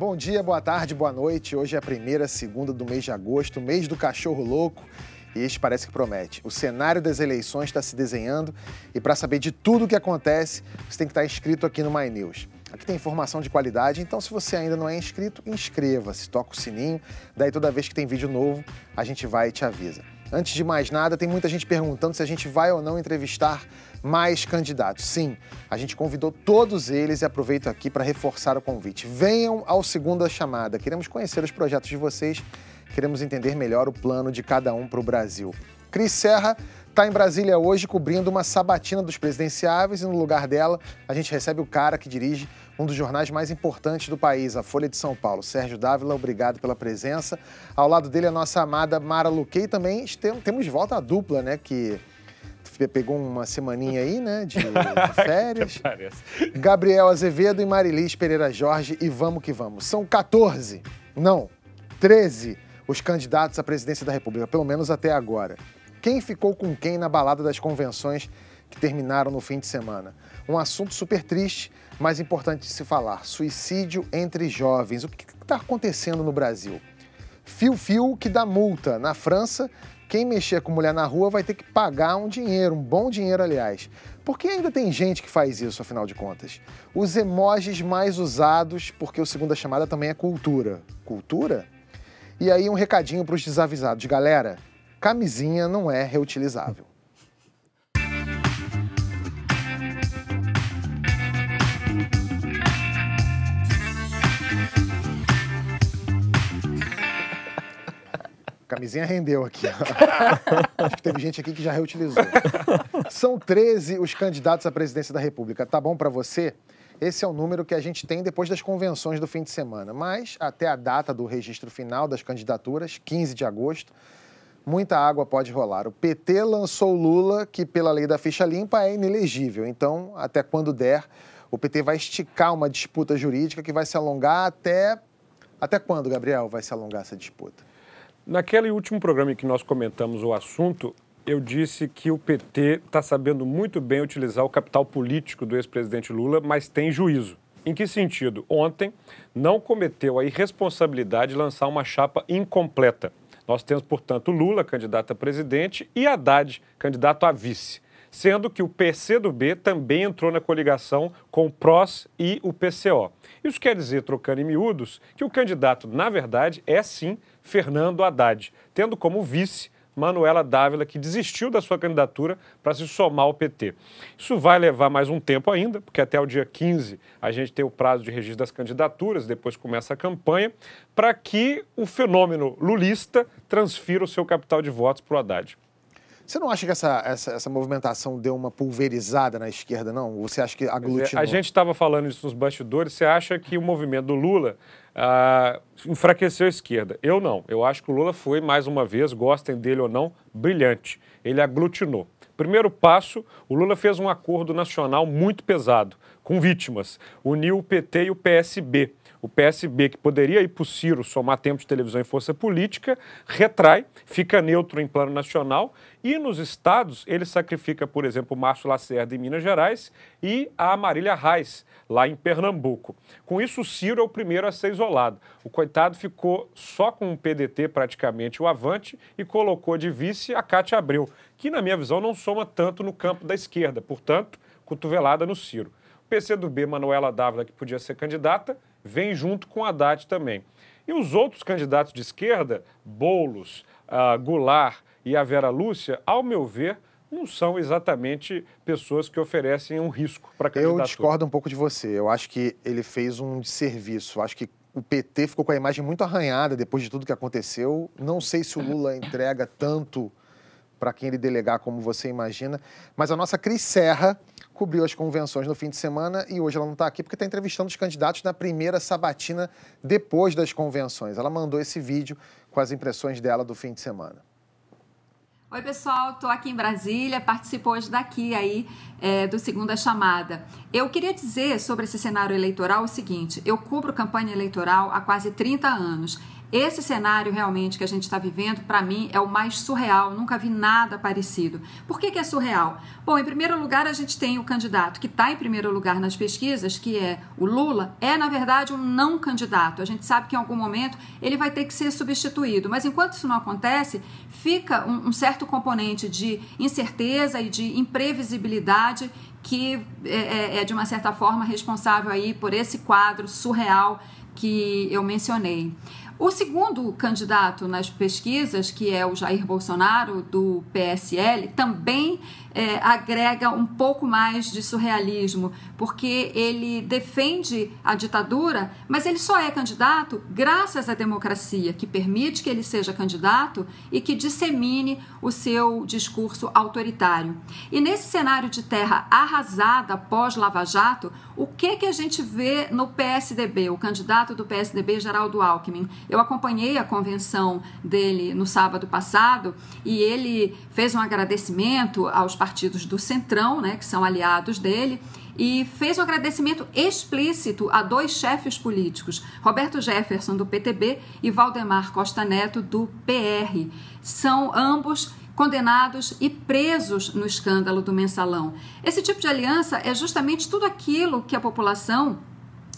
Bom dia, boa tarde, boa noite. Hoje é a primeira segunda do mês de agosto, mês do cachorro louco. E este parece que promete. O cenário das eleições está se desenhando e para saber de tudo o que acontece, você tem que estar inscrito aqui no My News. Aqui tem informação de qualidade, então se você ainda não é inscrito, inscreva-se, toca o sininho, daí toda vez que tem vídeo novo, a gente vai e te avisa. Antes de mais nada, tem muita gente perguntando se a gente vai ou não entrevistar mais candidatos. Sim, a gente convidou todos eles e aproveito aqui para reforçar o convite. Venham ao Segunda Chamada. Queremos conhecer os projetos de vocês, queremos entender melhor o plano de cada um para o Brasil. Cris Serra está em Brasília hoje cobrindo uma sabatina dos presidenciáveis e no lugar dela a gente recebe o cara que dirige um dos jornais mais importantes do país, a Folha de São Paulo. Sérgio Dávila, obrigado pela presença. Ao lado dele a nossa amada Mara Luquei também temos volta a dupla, né, que pegou uma semaninha aí, né, de, de férias. Gabriel Azevedo e Marilis Pereira Jorge e vamos que vamos. São 14, não, 13 os candidatos à presidência da República, pelo menos até agora. Quem ficou com quem na balada das convenções que terminaram no fim de semana? Um assunto super triste, mas importante de se falar: suicídio entre jovens. O que está acontecendo no Brasil? Fio-fio que dá multa. Na França, quem mexer com mulher na rua vai ter que pagar um dinheiro, um bom dinheiro, aliás. Por que ainda tem gente que faz isso, afinal de contas? Os emojis mais usados, porque o segunda chamada também é cultura. Cultura? E aí um recadinho para os desavisados. Galera, camisinha não é reutilizável. Camisinha rendeu aqui. Acho que teve gente aqui que já reutilizou. São 13 os candidatos à presidência da República. Tá bom para você? Esse é o número que a gente tem depois das convenções do fim de semana. Mas até a data do registro final das candidaturas, 15 de agosto, muita água pode rolar. O PT lançou Lula, que pela lei da ficha limpa é inelegível. Então, até quando der, o PT vai esticar uma disputa jurídica que vai se alongar até. Até quando, Gabriel, vai se alongar essa disputa? Naquele último programa em que nós comentamos o assunto, eu disse que o PT está sabendo muito bem utilizar o capital político do ex-presidente Lula, mas tem juízo. Em que sentido? Ontem não cometeu a irresponsabilidade de lançar uma chapa incompleta. Nós temos, portanto, Lula, candidato a presidente, e Haddad, candidato a vice. Sendo que o PCdoB também entrou na coligação com o PROS e o PCO. Isso quer dizer, trocando em miúdos, que o candidato, na verdade, é sim Fernando Haddad, tendo como vice Manuela Dávila, que desistiu da sua candidatura para se somar ao PT. Isso vai levar mais um tempo ainda, porque até o dia 15 a gente tem o prazo de registro das candidaturas, depois começa a campanha, para que o fenômeno lulista transfira o seu capital de votos para o Haddad. Você não acha que essa, essa, essa, movimentação deu uma pulverizada na esquerda, não? Você acha que aglutinou? A gente estava falando isso nos bastidores. Você acha que o movimento do Lula ah, enfraqueceu a esquerda? Eu não. Eu acho que o Lula foi, mais uma vez, gostem dele ou não, brilhante. Ele aglutinou. Primeiro passo, o Lula fez um acordo nacional muito pesado, com vítimas. Uniu o PT e o PSB o PSB, que poderia ir para o Ciro somar tempo de televisão e força política, retrai, fica neutro em plano nacional e nos estados ele sacrifica, por exemplo, Márcio Lacerda em Minas Gerais e a Marília Reis, lá em Pernambuco. Com isso, o Ciro é o primeiro a ser isolado. O coitado ficou só com o PDT praticamente o avante e colocou de vice a Cátia Abreu, que na minha visão não soma tanto no campo da esquerda, portanto, cotovelada no Ciro. O PCdoB, Manuela Dávila, que podia ser candidata, vem junto com Haddad também. E os outros candidatos de esquerda, Boulos, uh, Goulart e a Vera Lúcia, ao meu ver, não são exatamente pessoas que oferecem um risco para a candidatura. Eu discordo um pouco de você. Eu acho que ele fez um desserviço. Acho que o PT ficou com a imagem muito arranhada depois de tudo que aconteceu. Não sei se o Lula entrega tanto para quem ele delegar como você imagina, mas a nossa Cris Serra cobriu as convenções no fim de semana e hoje ela não está aqui porque está entrevistando os candidatos na primeira sabatina depois das convenções. Ela mandou esse vídeo com as impressões dela do fim de semana. Oi, pessoal, estou aqui em Brasília, participo hoje daqui aí é, do Segunda Chamada. Eu queria dizer sobre esse cenário eleitoral o seguinte: eu cubro campanha eleitoral há quase 30 anos Esse cenário realmente que a gente está vivendo, para mim, é o mais surreal. Nunca vi nada parecido. Por que, que é surreal? Bom, em primeiro lugar, a gente tem o candidato que está em primeiro lugar nas pesquisas, que é o Lula, é na verdade um não candidato. A gente sabe que em algum momento ele vai ter que ser substituído, mas enquanto isso não acontece, fica um, um certo componente de incerteza e de imprevisibilidade que é, é, é, de uma certa forma responsável aí por esse quadro surreal que eu mencionei. O segundo candidato nas pesquisas, que é o Jair Bolsonaro, do PSL, também é, agrega um pouco mais de surrealismo, porque ele defende a ditadura, mas ele só é candidato graças à democracia, que permite que ele seja candidato e que dissemine o seu discurso autoritário. E nesse cenário de terra arrasada pós-Lava Jato, o que, que a gente vê no PSDB, o candidato do PSDB, Geraldo Alckmin? Eu acompanhei a convenção dele no sábado passado e ele fez um agradecimento aos partidos do Centrão, né, que são aliados dele, e fez um agradecimento explícito a dois chefes políticos, Roberto Jefferson, do PTB, e Valdemar Costa Neto, do PR. São ambos condenados e presos no escândalo do mensalão. Esse tipo de aliança é justamente tudo aquilo que a população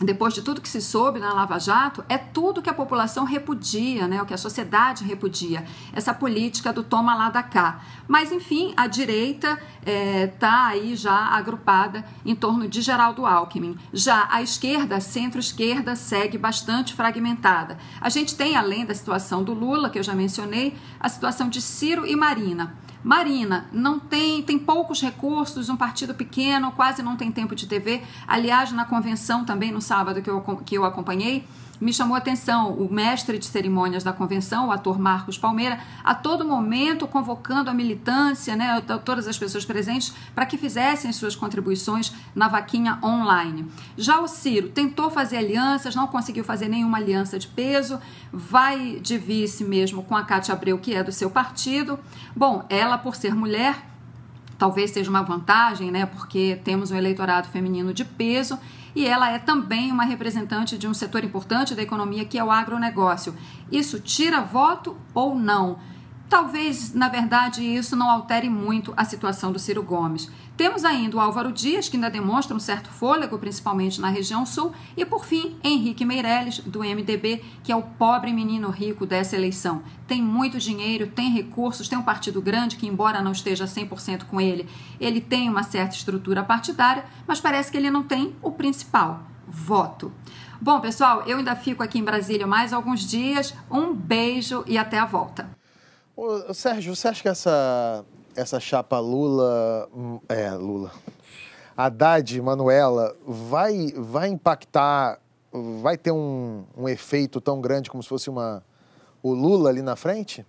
depois de tudo que se soube na Lava Jato, é tudo que a população repudia, né, o que a sociedade repudia, essa política do toma lá da cá. Mas, enfim, a direita está é, tá aí já agrupada em torno de Geraldo Alckmin. Já a esquerda, centro-esquerda, segue bastante fragmentada. A gente tem, além da situação do Lula, que eu já mencionei, a situação de Ciro e Marina. Marina, não tem, tem poucos recursos, um partido pequeno, quase não tem tempo de TV. Aliás, na convenção também no sábado que eu, que eu acompanhei, me chamou a atenção o mestre de cerimônias da convenção, o ator Marcos Palmeira, a todo momento convocando a militância, né, todas as pessoas presentes, para que fizessem suas contribuições na vaquinha online. Já o Ciro tentou fazer alianças, não conseguiu fazer nenhuma aliança de peso, vai de vice mesmo com a Cátia Abreu, que é do seu partido. Bom, ela, por ser mulher, talvez seja uma vantagem, né, porque temos um eleitorado feminino de peso e ela é também uma representante de um setor importante da economia que é o agronegócio. Isso tira voto ou não? Talvez, na verdade, isso não altere muito a situação do Ciro Gomes. Temos ainda o Álvaro Dias, que ainda demonstra um certo fôlego, principalmente na região sul, e por fim, Henrique Meirelles, do MDB, que é o pobre menino rico dessa eleição. Tem muito dinheiro, tem recursos, tem um partido grande que, embora não esteja 100% com ele, ele tem uma certa estrutura partidária, mas parece que ele não tem o principal, voto. Bom, pessoal, eu ainda fico aqui em Brasília mais alguns dias. Um beijo e até a volta. Ô, Sérgio, você acha que essa, essa chapa Lula. Hum, é, Lula. Haddad, Manuela, vai, vai impactar, vai ter um, um efeito tão grande como se fosse uma, o Lula ali na frente?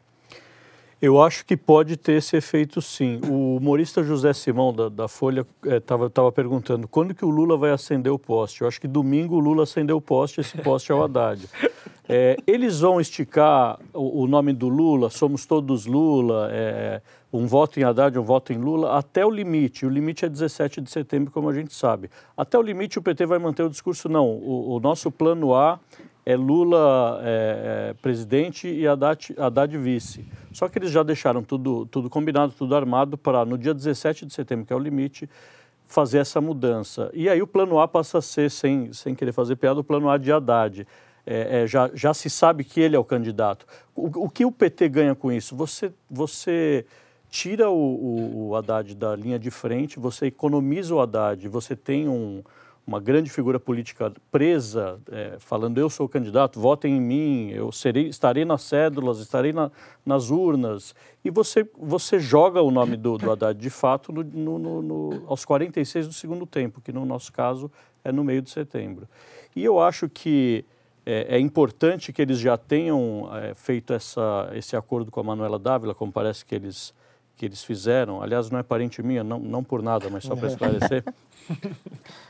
Eu acho que pode ter esse efeito sim. O humorista José Simão, da, da Folha, estava é, perguntando quando que o Lula vai acender o poste. Eu acho que domingo o Lula acendeu o poste, esse poste é o Haddad. É, eles vão esticar o, o, nome do Lula, somos todos Lula, é, um voto em Haddad, um voto em Lula, até o limite. O limite é 17 de setembro, como a gente sabe. Até o limite o PT vai manter o discurso, não. O, o nosso plano A é Lula é, é, presidente e Haddad, Haddad vice. Só que eles já deixaram tudo, tudo combinado, tudo armado para no dia 17 de setembro, que é o limite, fazer essa mudança. E aí o plano A passa a ser, sem, sem querer fazer piada, o plano A de Haddad é, é, já, já se sabe que ele é o candidato. O, o que o PT ganha com isso? Você, você tira o, o, o Haddad da linha de frente, você economiza o Haddad, você tem um, uma grande figura política presa, é, falando eu sou o candidato, votem em mim, eu serei, estarei nas cédulas, estarei na, nas urnas, e você, você joga o nome do, do Haddad de fato no, no, no, aos 46 do segundo tempo, que no nosso caso é no meio de setembro. E eu acho que é, é, importante que eles já tenham é, feito essa, esse acordo com a Manuela Dávila, como parece que eles, que eles fizeram. Aliás, não é parente minha, não, não por nada, mas só para esclarecer.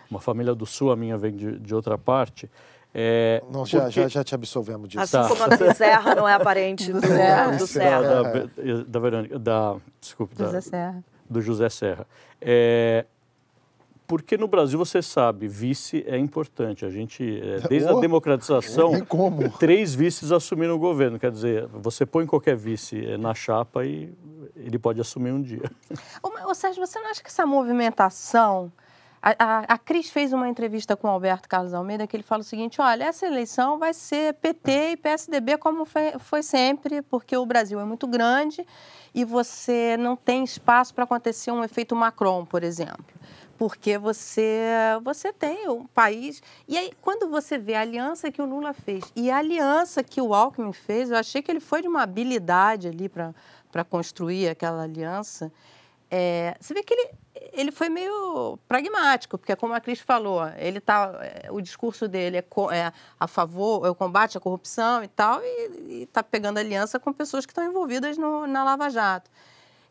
Uma família do Sul, a minha vem de, de outra parte. É, não, já, já, já te absolvemos disso. Assim tá. como a Bezerra não é parente do, do Serra. Da, da, da, Verônica, da, desculpe, do José Serra. Do José Serra. É, Porque no Brasil, você sabe, vice é importante. A gente, é, desde a democratização, três vices assumiram o governo. Quer dizer, você põe qualquer vice é, na chapa e ele pode assumir um dia. Ô, Sérgio, você não acha que essa movimentação... A, a, a, Cris fez uma entrevista com o Alberto Carlos Almeida que ele fala o seguinte: olha, essa eleição vai ser PT e PSDB como foi, foi sempre, porque o Brasil é muito grande e você não tem espaço para acontecer um efeito Macron, por exemplo porque você você tem um país e aí quando você vê a aliança que o Lula fez e a aliança que o Alckmin fez, eu achei que ele foi de uma habilidade ali para para construir aquela aliança. É, você vê que ele ele foi meio pragmático, porque como a Cris falou, ele tá, é, o discurso dele é, é a favor, é o combate à corrupção e tal, e está pegando aliança com pessoas que estão envolvidas no, na Lava Jato.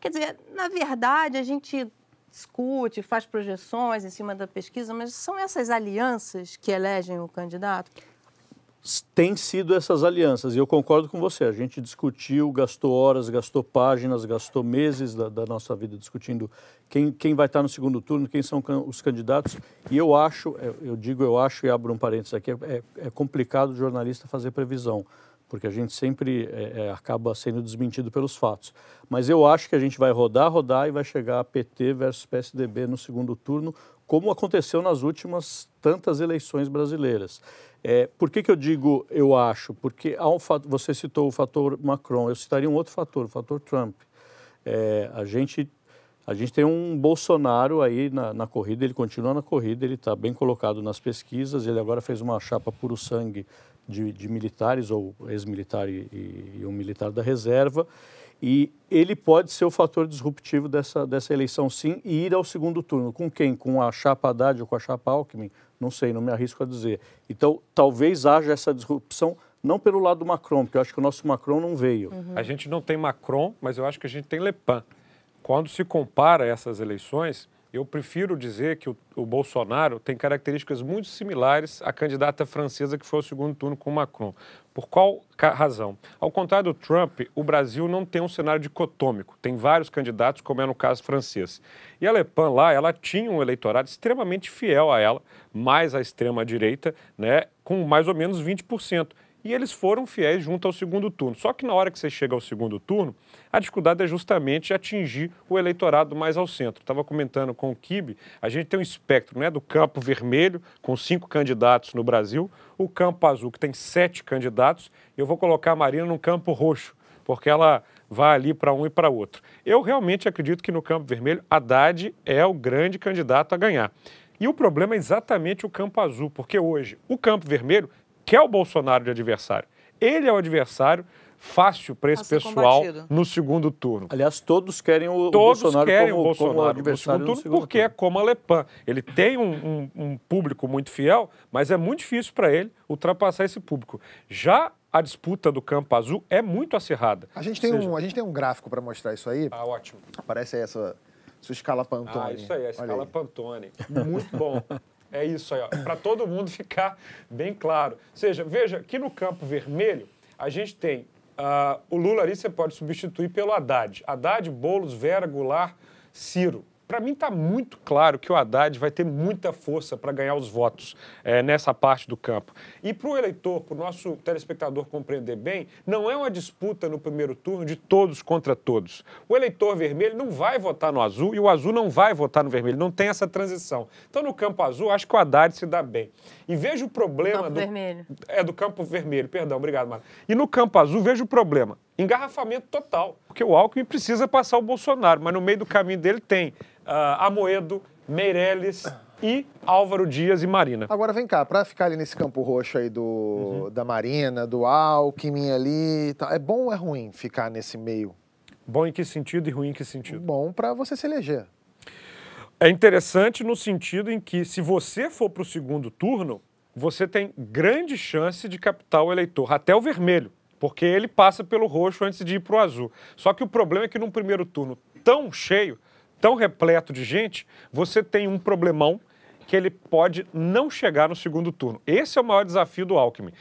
Quer dizer, na verdade, a gente discute, faz projeções em cima da pesquisa, mas são essas alianças que elegem o candidato? Tem sido essas alianças, e eu concordo com você. A gente discutiu, gastou horas, gastou páginas, gastou meses da, da nossa vida discutindo quem, quem vai estar no segundo turno, quem são os candidatos. E eu acho, é, eu digo eu acho, e abro um parênteses aqui, é, é complicado o jornalista fazer previsão porque a gente sempre é, é, acaba sendo desmentido pelos fatos. Mas eu acho que a gente vai rodar, rodar e vai chegar a PT versus PSDB no segundo turno, como aconteceu nas últimas tantas eleições brasileiras. É, por que, que eu digo eu acho? Porque um, você citou o fator Macron, eu citaria um outro fator, o fator Trump. É, a gente a gente tem um Bolsonaro aí na, na corrida, ele continua na corrida, ele está bem colocado nas pesquisas, ele agora fez uma chapa puro sangue de, de militares, ou ex-militar e, e, um militar da reserva, e ele pode ser o fator disruptivo dessa, dessa eleição, sim, e ir ao segundo turno. Com quem? Com a chapa Haddad ou com a chapa Alckmin? Não sei, não me arrisco a dizer. Então, talvez haja essa disrupção, não pelo lado do Macron, porque eu acho que o nosso Macron não veio. Uhum. A gente não tem Macron, mas eu acho que a gente tem Le Pen. Quando se compara essas eleições, eu prefiro dizer que o, o, Bolsonaro tem características muito similares à candidata francesa que foi ao segundo turno com Macron. Por qual razão? Ao contrário do Trump, o Brasil não tem um cenário dicotômico. Tem vários candidatos, como é no caso francês. E a Le Pen lá, ela tinha um eleitorado extremamente fiel a ela, mais à extrema-direita, né, com mais ou menos 20% e eles foram fiéis junto ao segundo turno. Só que na hora que você chega ao segundo turno, a dificuldade é justamente atingir o eleitorado mais ao centro. Estava comentando com o Kibe, a gente tem um espectro né, do campo vermelho, com cinco candidatos no Brasil, o campo azul, que tem sete candidatos, eu vou colocar a Marina no campo roxo, porque ela vai ali para um e para outro. Eu realmente acredito que no campo vermelho, Haddad é o grande candidato a ganhar. E o problema é exatamente o campo azul, porque hoje o campo vermelho quer o Bolsonaro de adversário. Ele é o adversário fácil para esse pessoal combatido. no segundo turno. Aliás, todos querem o, todos Bolsonaro querem como, o Bolsonaro como adversário no segundo turno, no segundo porque turno. é como a Lepan. Ele tem um, um, um público muito fiel, mas é muito difícil para ele ultrapassar esse público. Já a disputa do campo azul é muito acirrada. A gente tem, seja... um, a gente tem um gráfico para mostrar isso aí. Ah, ótimo. Aparece aí essa sua escala Pantone. Ah, isso aí, a escala Pantone. Muito bom. É isso aí, para todo mundo ficar bem claro. Ou seja, veja que no campo vermelho a gente tem uh, o Lula ali você pode substituir pelo Haddad. Haddad, Boulos, Vera, Goulart, Ciro para mim está muito claro que o Haddad vai ter muita força para ganhar os votos é, nessa parte do campo. E para o eleitor, para o nosso telespectador compreender bem, não é uma disputa no primeiro turno de todos contra todos. O eleitor vermelho não vai votar no azul e o azul não vai votar no vermelho. Não tem essa transição. Então, no campo azul, acho que o Haddad se dá bem. E vejo o problema. Campo do, vermelho. É, do campo vermelho, perdão, obrigado, Mara. E no campo azul, vejo o problema. Engarrafamento total. Porque o Alckmin precisa passar o Bolsonaro, mas no meio do caminho dele tem uh, Amoedo, Meirelles e Álvaro Dias e Marina. Agora vem cá, para ficar ali nesse campo roxo aí do, uhum. da Marina, do Alckmin ali, tá, é bom ou é ruim ficar nesse meio? Bom em que sentido e ruim em que sentido? Bom para você se eleger. É interessante no sentido em que, se você for para o segundo turno, você tem grande chance de captar o eleitor, até o vermelho, porque ele passa pelo roxo antes de ir para o azul. Só que o problema é que num primeiro turno tão cheio, tão repleto de gente, você tem um problemão que ele pode não chegar no segundo turno. Esse é o maior desafio do Alckmin.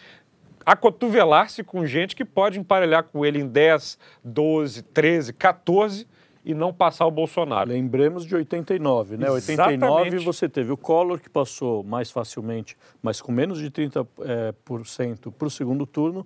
Acotovelar-se com gente que pode emparelhar com ele em 10, 12, 13, 14 e não passar o Bolsonaro. Lembremos de 89, né? Exatamente. 89 você teve o Collor que passou mais facilmente, mas com menos de 30% é, por cento para o segundo turno.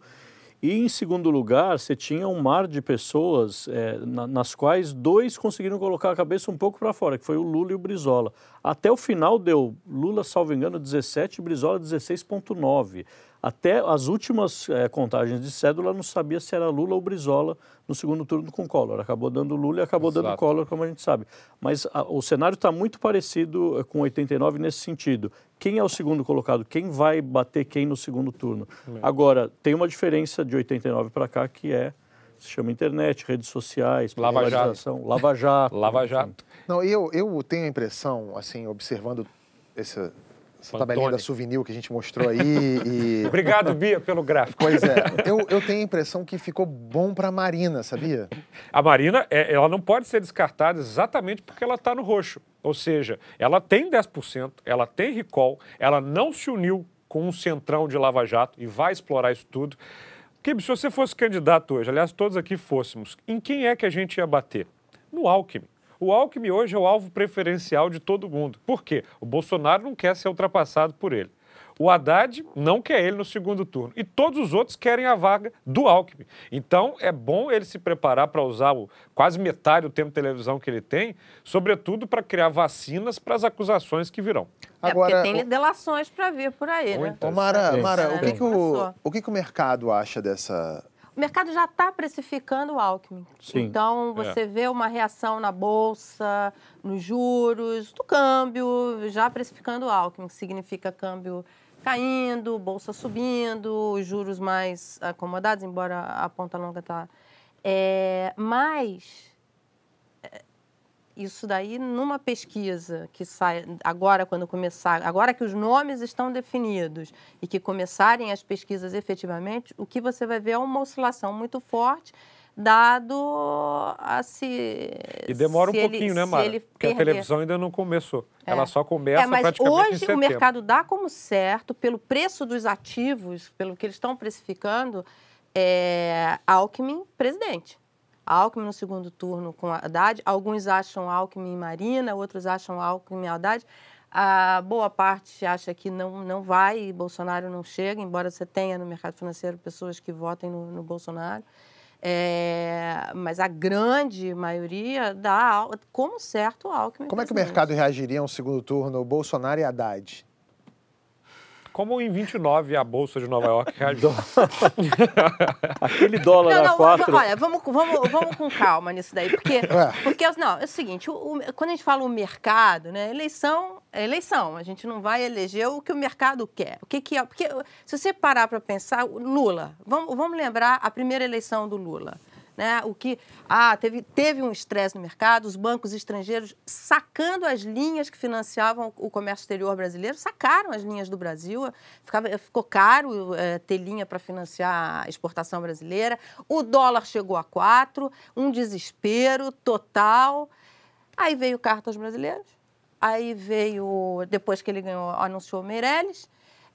E em segundo lugar, você tinha um mar de pessoas é, na, nas quais dois conseguiram colocar a cabeça um pouco para fora, que foi o Lula e o Brizola. Até o final deu Lula, salvo engano, 17 e Brizola 16,9. Até as últimas é, contagens de cédula não sabia se era Lula ou Brizola no segundo turno com Collor. Acabou dando Lula e acabou Exato. dando Collor, como a gente sabe. Mas a, o cenário está muito parecido eh, com 89 nesse sentido. Quem é o segundo colocado? Quem vai bater quem no segundo turno? Agora, tem uma diferença de 89 para cá que é se chama internet, redes sociais, Lava Jato. Lava Jato. Lava Jato. Não, eu, eu tenho a impressão, assim, observando essa, essa tabelinha da Souvenir que a gente mostrou aí. E... Obrigado, Bia, pelo gráfico. Pois é. Eu, eu tenho a impressão que ficou bom para a Marina, sabia? A Marina, é, ela não pode ser descartada exatamente porque ela está no roxo. Ou seja, ela tem 10%, ela tem recall, ela não se uniu com um centrão de Lava Jato e vai explorar isso tudo. Kibe, se você fosse candidato hoje, aliás, todos aqui fôssemos, em quem é que a gente ia bater? No Alckmin. O Alckmin hoje é o alvo preferencial de todo mundo. Por quê? O Bolsonaro não quer ser ultrapassado por ele. O Haddad não quer ele no segundo turno. E todos os outros querem a vaga do Alckmin. Então, é bom ele se preparar para usar o, quase metade do tempo de televisão que ele tem, sobretudo para criar vacinas para as acusações que virão. É, Agora, porque tem o... delações para vir por aí, né? Ô, Mara, Mara o, que, que, o, o que, que o mercado acha dessa o mercado já está precificando o Alckmin. Sim. Então, você é. vê uma reação na bolsa, nos juros, no câmbio, já precificando o Alckmin, que significa câmbio caindo, bolsa subindo, juros mais acomodados, embora a ponta longa está. É, mas isso daí numa pesquisa que sai agora quando começar, agora que os nomes estão definidos e que começarem as pesquisas efetivamente, o que você vai ver é uma oscilação muito forte dado a se e demora um pouquinho, né, Mara? Porque a televisão ainda não começou. É. Ela só começa é, mas praticamente hoje o mercado dá como certo pelo preço dos ativos, pelo que eles estão precificando, é, Alckmin presidente. Alckmin no segundo turno com Haddad. Alguns acham Alckmin e Marina, outros acham Alckmin e Haddad. A boa parte acha que não, não vai, Bolsonaro não chega, embora você tenha no mercado financeiro pessoas que votem no, no Bolsonaro. É, mas a grande maioria dá como certo o Alckmin. Como é que o mercado reagiria a um segundo turno, Bolsonaro e Haddad? Como em 29 a Bolsa de Nova York reagiu. Aquele dólar não, não, a 4... Olha, vamos, vamos, vamos com calma nisso daí. Porque, porque não, é o seguinte, o, o, quando a gente fala o mercado, né, eleição é eleição. A gente não vai eleger o que o mercado quer. O que, que é? Porque se você parar para pensar, Lula, vamos, vamos lembrar a primeira eleição do Lula né? O que ah, teve, teve um estresse no mercado, os bancos estrangeiros sacando as linhas que financiavam o comércio exterior brasileiro, sacaram as linhas do Brasil, ficava, ficou caro é, ter linha para financiar a exportação brasileira. O dólar chegou a quatro, um desespero total. Aí veio cartas brasileiras, aí veio, depois que ele ganhou, anunciou Meirelles,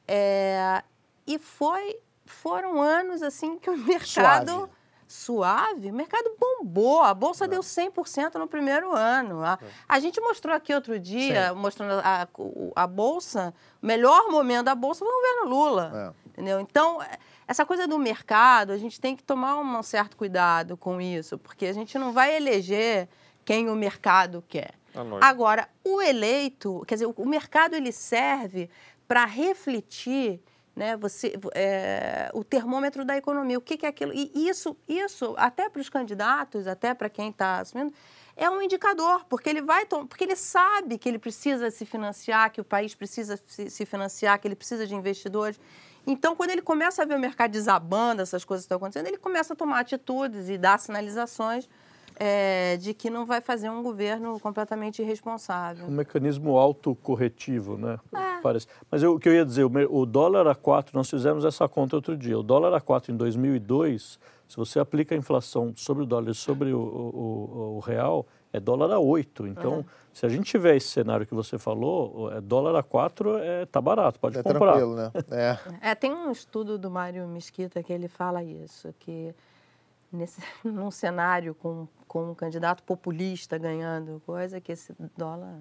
é, e foi, foram anos assim que o mercado. Suave suave, o mercado bombou. A bolsa é. deu 100% no primeiro ano. A, é. a, gente mostrou aqui outro dia, Sim. mostrando a, a, bolsa, o melhor momento da bolsa foi o governo Lula. É. Entendeu? Então, essa coisa do mercado, a gente tem que tomar um certo cuidado com isso, porque a gente não vai eleger quem o mercado quer. Agora, o eleito, quer dizer, o mercado ele serve para refletir né? Você, é, o termômetro da economia, o que, que é aquilo? E isso, isso até para os candidatos, até para quem está assumindo, é um indicador, porque ele vai, porque ele sabe que ele precisa se financiar, que o país precisa se, financiar, que ele precisa de investidores. Então, quando ele começa a ver o mercado desabando, essas coisas estão acontecendo, ele começa a tomar atitudes e dar sinalizações é, de que não vai fazer um governo completamente irresponsável. Um mecanismo autocorretivo, né? É. Parece. Mas eu, o que eu ia dizer, o, o dólar a 4, nós fizemos essa conta outro dia, o dólar a 4 em 2002, se você aplica a inflação sobre o dólar e sobre o, o, o, real, é dólar a 8. Então, é. se a gente tiver esse cenário que você falou, é dólar a 4 é, tá barato, pode é comprar. Tranquilo, né? É. é. Tem um estudo do Mário Mesquita que ele fala isso, que nesse, num cenário com, com um candidato populista ganhando coisa, que esse dólar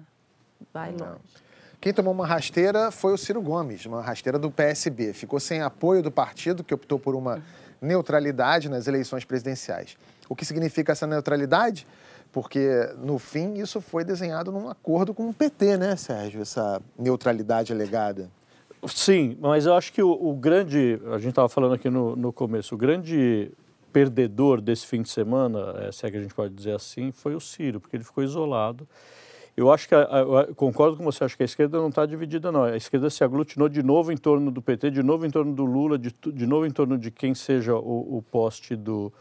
vai Não. longe. Quem tomou uma rasteira foi o Ciro Gomes, uma rasteira do PSB. Ficou sem apoio do partido, que optou por uma neutralidade nas eleições presidenciais. O que significa essa neutralidade? Porque, no fim, isso foi desenhado num acordo com o PT, né, Sérgio? Essa neutralidade alegada. Sim, mas eu acho que o, o grande, a gente estava falando aqui no, no começo, o grande perdedor desse fim de semana, é, se é que a gente pode dizer assim, foi o Ciro, porque ele ficou isolado. Eu acho que, a, a, concordo com você, acho que a esquerda não está dividida, não. A esquerda se aglutinou de novo em torno do PT, de novo em torno do Lula, de, de novo em torno de quem seja o, o poste do,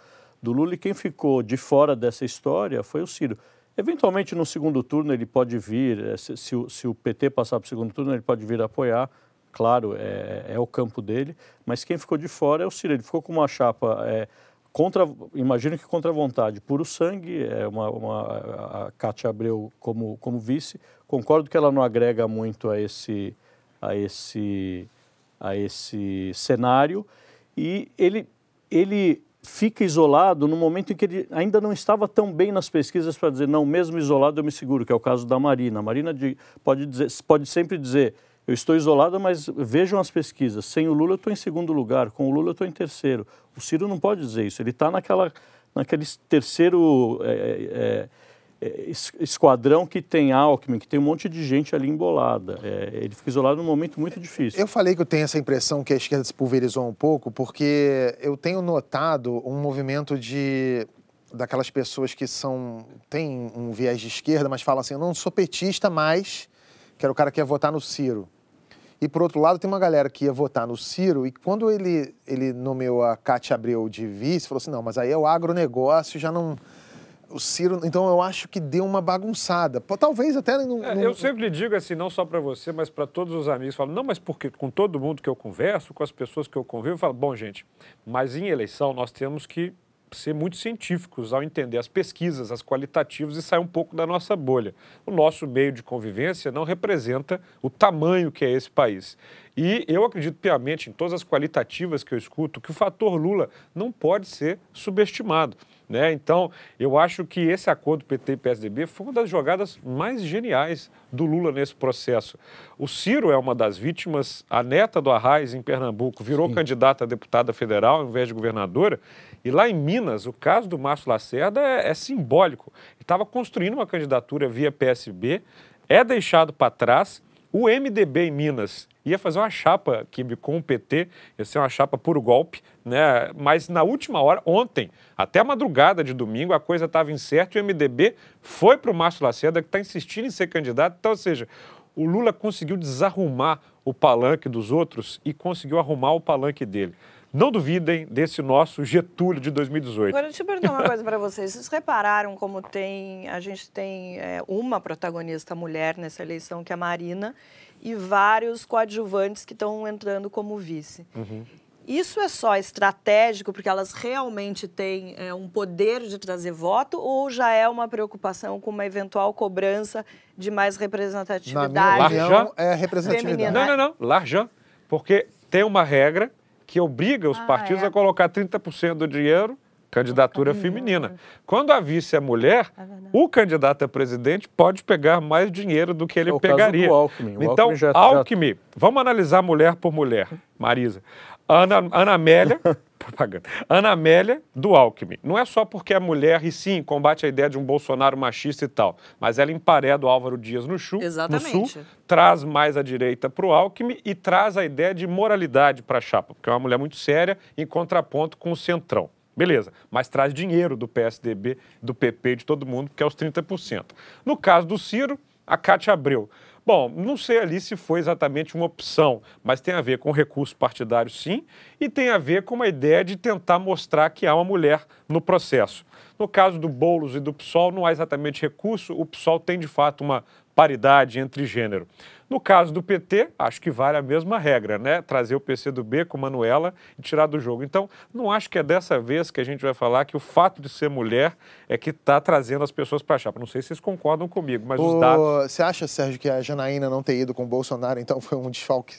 do Lula. E quem ficou de fora dessa história foi o Ciro. Eventualmente, no segundo turno, ele pode vir, eh, se, se, o, se o PT passar para o segundo turno, ele pode vir apoiar. Claro, é, é, o campo dele, mas quem ficou de fora é o Ciro. Ele ficou com uma chapa é, contra, imagino que contra a vontade, puro sangue, é uma, uma, a Cátia Abreu como, como vice. Concordo que ela não agrega muito a esse, a esse, a esse cenário. E ele, ele fica isolado no momento em que ele ainda não estava tão bem nas pesquisas para dizer, não, mesmo isolado eu me seguro, que é o caso da Marina. A Marina de, pode, dizer, pode sempre dizer, eu estou isolada, mas vejam as pesquisas. Sem o Lula eu estou em segundo lugar, com o Lula eu estou em terceiro. O Ciro não pode dizer isso. Ele está naquela, naquele terceiro é, é, é esquadrão que tem Alckmin, que tem um monte de gente ali embolada. É, ele fica isolado num momento muito difícil. Eu falei que eu tenho essa impressão que a esquerda se pulverizou um pouco, porque eu tenho notado um movimento de daquelas pessoas que são têm um viés de esquerda, mas falam assim, eu não sou petista, mas quero o cara que ia votar no Ciro. E, por outro lado, tem uma galera que ia votar no Ciro e quando ele, ele nomeou a Cátia Abreu de vice, falou assim, não, mas aí é o agronegócio, já não... O Ciro, então eu acho que deu uma bagunçada. Talvez até é, Eu sempre lhe digo assim, não só para você, mas para todos os amigos. Falo, não, mas porque com todo mundo que eu converso, com as pessoas que eu convivo, eu falo, bom, gente, mas em eleição nós temos que ser muito científicos ao entender as pesquisas, as qualitativas e sair um pouco da nossa bolha. O nosso meio de convivência não representa o tamanho que é esse país. E eu acredito piamente em todas as qualitativas que eu escuto que o fator Lula não pode ser subestimado. Né? Então, eu acho que esse acordo PT e PSDB foi uma das jogadas mais geniais do Lula nesse processo. O Ciro é uma das vítimas, a neta do Arraes em Pernambuco virou Sim. candidata a deputada federal ao invés de governadora, e lá em Minas, o caso do Márcio Lacerda é, é simbólico. Ele estava construindo uma candidatura via PSB, é deixado para trás, o MDB em Minas ia fazer uma chapa que com o PT, ia ser uma chapa por golpe, né? Mas na última hora, ontem, até a madrugada de domingo, a coisa estava incerta e o MDB foi para o Márcio Lacerda, que está insistindo em ser candidato. Então, ou seja, o Lula conseguiu desarrumar o palanque dos outros e conseguiu arrumar o palanque dele. Não duvidem desse nosso Getúlio de 2018. Agora, deixa eu perguntar uma coisa para vocês. Vocês repararam como tem, a gente tem é, uma protagonista mulher nessa eleição, que é a Marina, e vários coadjuvantes que estão entrando como vice. Uhum. Isso é só estratégico porque elas realmente têm é, um poder de trazer voto ou já é uma preocupação com uma eventual cobrança de mais representatividade? Na minha opinião, é representatividade. Feminina. Não, não, não. Larja. Porque tem uma regra que obriga os ah, partidos é. a colocar 30% do dinheiro candidatura feminina. Quando a vice é mulher, é o candidato a presidente pode pegar mais dinheiro do que ele é pegaria. Alckmin. O então, Alckmin, Alckmin, vamos analisar mulher por mulher, Marisa. Ana, Ana Amélia, propaganda. Ana Amélia do Alckmin. Não é só porque é mulher e sim combate a ideia de um Bolsonaro machista e tal, mas ela empareda o Álvaro Dias no, Exatamente. no Sul, traz mais a direita para o Alckmin e traz a ideia de moralidade para a chapa, porque é uma mulher muito séria em contraponto com o Centrão. Beleza, mas traz dinheiro do PSDB, do PP, de todo mundo, que é os 30%. No caso do Ciro, a Cátia Abreu. Bom, não sei ali se foi exatamente uma opção, mas tem a ver com recurso partidário, sim, e tem a ver com uma ideia de tentar mostrar que há uma mulher no processo. No caso do Boulos e do PSOL, não há exatamente recurso, o PSOL tem de fato uma paridade entre gênero. No caso do PT, acho que vale a mesma regra, né? Trazer o PCdoB com Manuela e tirar do jogo. Então, não acho que é dessa vez que a gente vai falar que o fato de ser mulher é que está trazendo as pessoas para a chapa. Não sei se vocês concordam comigo, mas o... os dados. Você acha, Sérgio, que a Janaína não ter ido com o Bolsonaro, então foi um desfalque?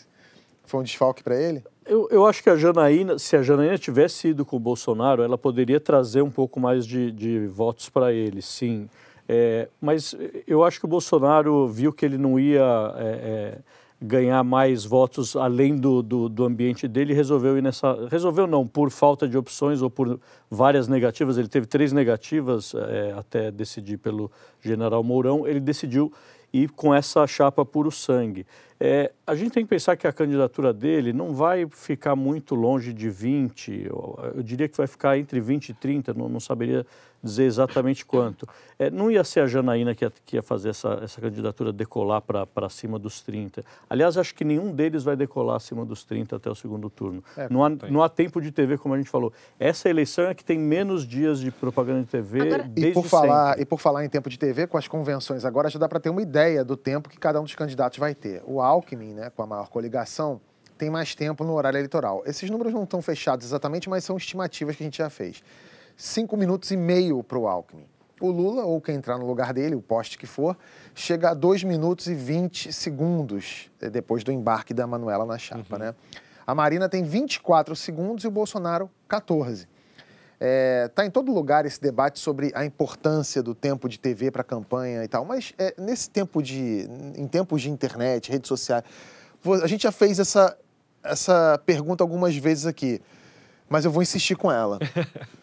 Foi um desfalque para ele? Eu, eu acho que a Janaína, se a Janaína tivesse ido com o Bolsonaro, ela poderia trazer um pouco mais de, de votos para ele, sim. É, mas eu acho que o Bolsonaro viu que ele não ia é, é, ganhar mais votos além do, do, do, ambiente dele resolveu ir nessa. Resolveu não, por falta de opções ou por várias negativas. Ele teve três negativas é, até decidir pelo general Mourão. Ele decidiu ir com essa chapa puro sangue. É, a gente tem que pensar que a candidatura dele não vai ficar muito longe de 20, eu, eu diria que vai ficar entre 20 e 30, não, não saberia dizer exatamente quanto. É, não ia ser a Janaína que ia, que ia fazer essa, essa candidatura decolar para cima dos 30. Aliás, acho que nenhum deles vai decolar acima dos 30 até o segundo turno. É, não, há, não há tempo de TV, como a gente falou. Essa eleição é que tem menos dias de propaganda de TV agora, desde e por falar E por falar em tempo de TV, com as convenções agora já dá para ter uma ideia do tempo que cada um dos candidatos vai ter. O Alckmin, né, com a maior coligação, tem mais tempo no horário eleitoral. Esses números não estão fechados exatamente, mas são estimativas que a gente já fez cinco minutos e meio para o Alckmin. O Lula, ou quem entrar no lugar dele, o poste que for, chega a 2 minutos e 20 segundos eh, depois do embarque da Manuela na chapa. Uhum. Né? A Marina tem 24 segundos e o Bolsonaro 14. Está é, tá em todo lugar esse debate sobre a importância do tempo de TV para a campanha e tal, mas é, nesse tempo de, em tempos de internet, redes sociais, a gente já fez essa, essa pergunta algumas vezes aqui, mas eu vou insistir com ela.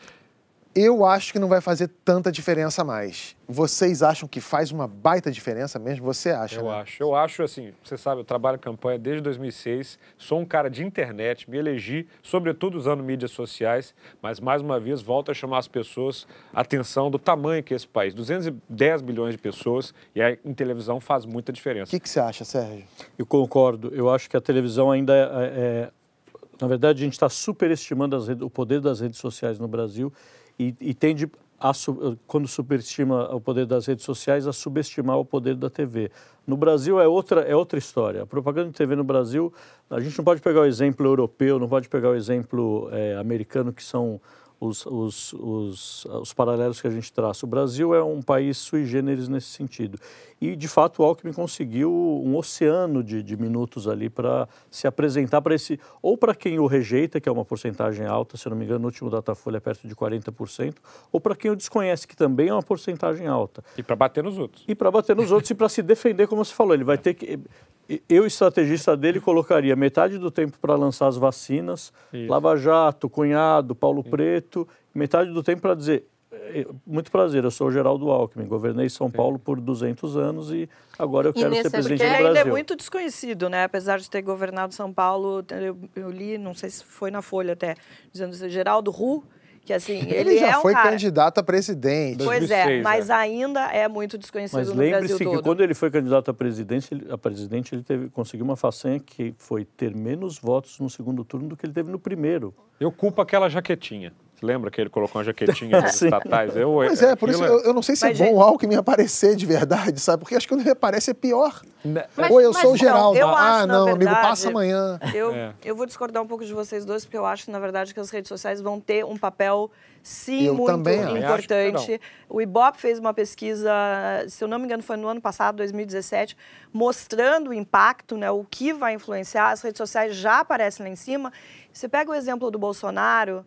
Eu acho que não vai fazer tanta diferença mais. Vocês acham que faz uma baita diferença mesmo? Você acha? Eu né? acho. Eu acho assim, você sabe, eu trabalho campanha desde 2006, sou um cara de internet, me elegi, sobretudo usando mídias sociais, mas mais uma vez volto a chamar as pessoas a atenção do tamanho que é esse país. 210 bilhões de pessoas e a, em televisão faz muita diferença. O que, que você acha, Sérgio? Eu concordo. Eu acho que a televisão ainda é, é na verdade, a gente está superestimando redes, o poder das redes sociais no Brasil e, e tende, a, quando superestima o poder das redes sociais, a subestimar o poder da TV. No Brasil é outra, é outra história. A propaganda de TV no Brasil, a gente não pode pegar o exemplo europeu, não pode pegar o exemplo é, americano, que são os, os, os, os, paralelos que a gente traça. O Brasil é um país sui generis nesse sentido. E, de fato, o Alckmin conseguiu um oceano de, de minutos ali para se apresentar para esse. Ou para quem o rejeita, que é uma porcentagem alta, se eu não me engano, no último Datafolha é perto de 40%, ou para quem o desconhece, que também é uma porcentagem alta. E para bater nos outros. E para bater nos outros e para se defender, como você falou. Ele vai ter que eu, estrategista dele, colocaria metade do tempo para lançar as vacinas, Isso. Lava Jato, Cunhado, Paulo Sim. Preto, metade do tempo para dizer é, muito prazer, eu sou o Geraldo Alckmin, governei São Paulo por 200 anos e agora eu quero ser presidente do Brasil. ainda é muito desconhecido, né? Apesar de ter governado São Paulo, eu, eu li, não sei se foi na Folha até, dizendo que Geraldo Ru que assim, ele, ele já é um foi cara... candidato a presidente. Pois 2006, é, mas é. ainda é muito desconhecido mas no Brasil todo. Mas lembre-se que quando ele foi candidato a presidente, ele, a presidente, ele teve, conseguiu uma façanha que foi ter menos votos no segundo turno do que ele teve no primeiro. Eu culpo aquela jaquetinha. Lembra que ele colocou uma jaquetinha nos estatais? Eu, Mas é, por isso eu, eu, não sei se é mas, é bom o Alckmin aparecer de verdade, sabe? Porque acho que quando ele aparece é pior. Né, mas, Ou eu sou o Geraldo. Não, ah, acho, não, verdade, amigo, passa amanhã. Eu, é. eu vou discordar um pouco de vocês dois, porque eu acho, na verdade, que as redes sociais vão ter um papel sim eu muito também, importante. O Ibope fez uma pesquisa, se eu não me engano, foi no ano passado, 2017, mostrando o impacto, né, o que vai influenciar. As redes sociais já aparecem lá em cima. Você pega o exemplo do Bolsonaro,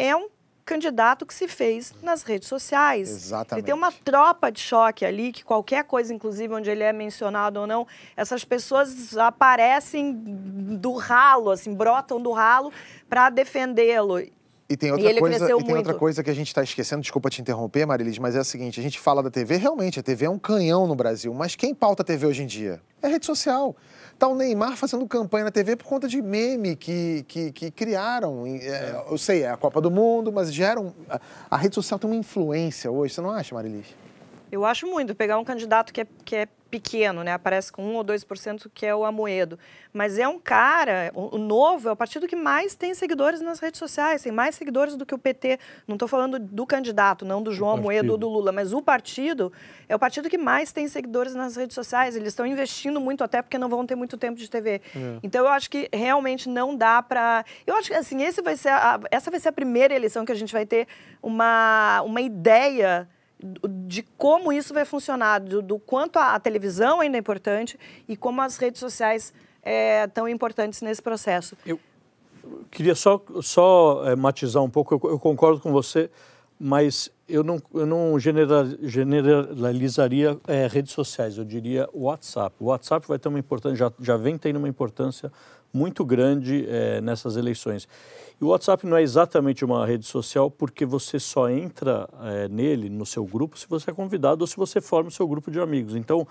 é um candidato que se fez nas redes sociais. Exatamente. Ele tem uma tropa de choque ali, que qualquer coisa, inclusive, onde ele é mencionado ou não, essas pessoas aparecem do ralo, assim, brotam do ralo para defendê-lo. E tem outra, e coisa, e tem outra coisa que a gente está esquecendo, desculpa te interromper, Marilis, mas é a seguinte: a gente fala da TV, realmente, a TV é um canhão no Brasil, mas quem pauta a TV hoje em dia? É rede social. Tá o Neymar fazendo campanha na TV por conta de meme que, que, que criaram. É, eu sei, é a Copa do Mundo, mas geram. A, a, rede social tem uma influência hoje, você não acha, Marilis? Eu acho muito. Pegar um candidato que é, que é pequeno, né? Aparece com 1 ou 2%, que é o Amoedo. Mas é um cara, o novo é o partido que mais tem seguidores nas redes sociais, tem mais seguidores do que o PT. Não estou falando do candidato, não do João Amoedo ou do Lula, mas o partido é o partido que mais tem seguidores nas redes sociais. Eles estão investindo muito, até porque não vão ter muito tempo de TV. É. Então eu acho que realmente não dá para. Eu acho que assim, esse vai ser a... essa vai ser a primeira eleição que a gente vai ter uma, uma ideia de como isso vai funcionar, do, do quanto a, a, televisão ainda é importante e como as redes sociais é, tão importantes nesse processo. Eu, Queria só, só é, matizar um pouco, eu, eu, concordo com você, mas eu não, eu não general, generalizaria é, redes sociais, eu diria WhatsApp. O WhatsApp vai ter uma importância, já, já vem tendo uma importância muito grande é, nessas eleições. E o WhatsApp não é exatamente uma rede social porque você só entra é, nele, no seu grupo, se você é convidado ou se você forma o seu grupo de amigos. Então,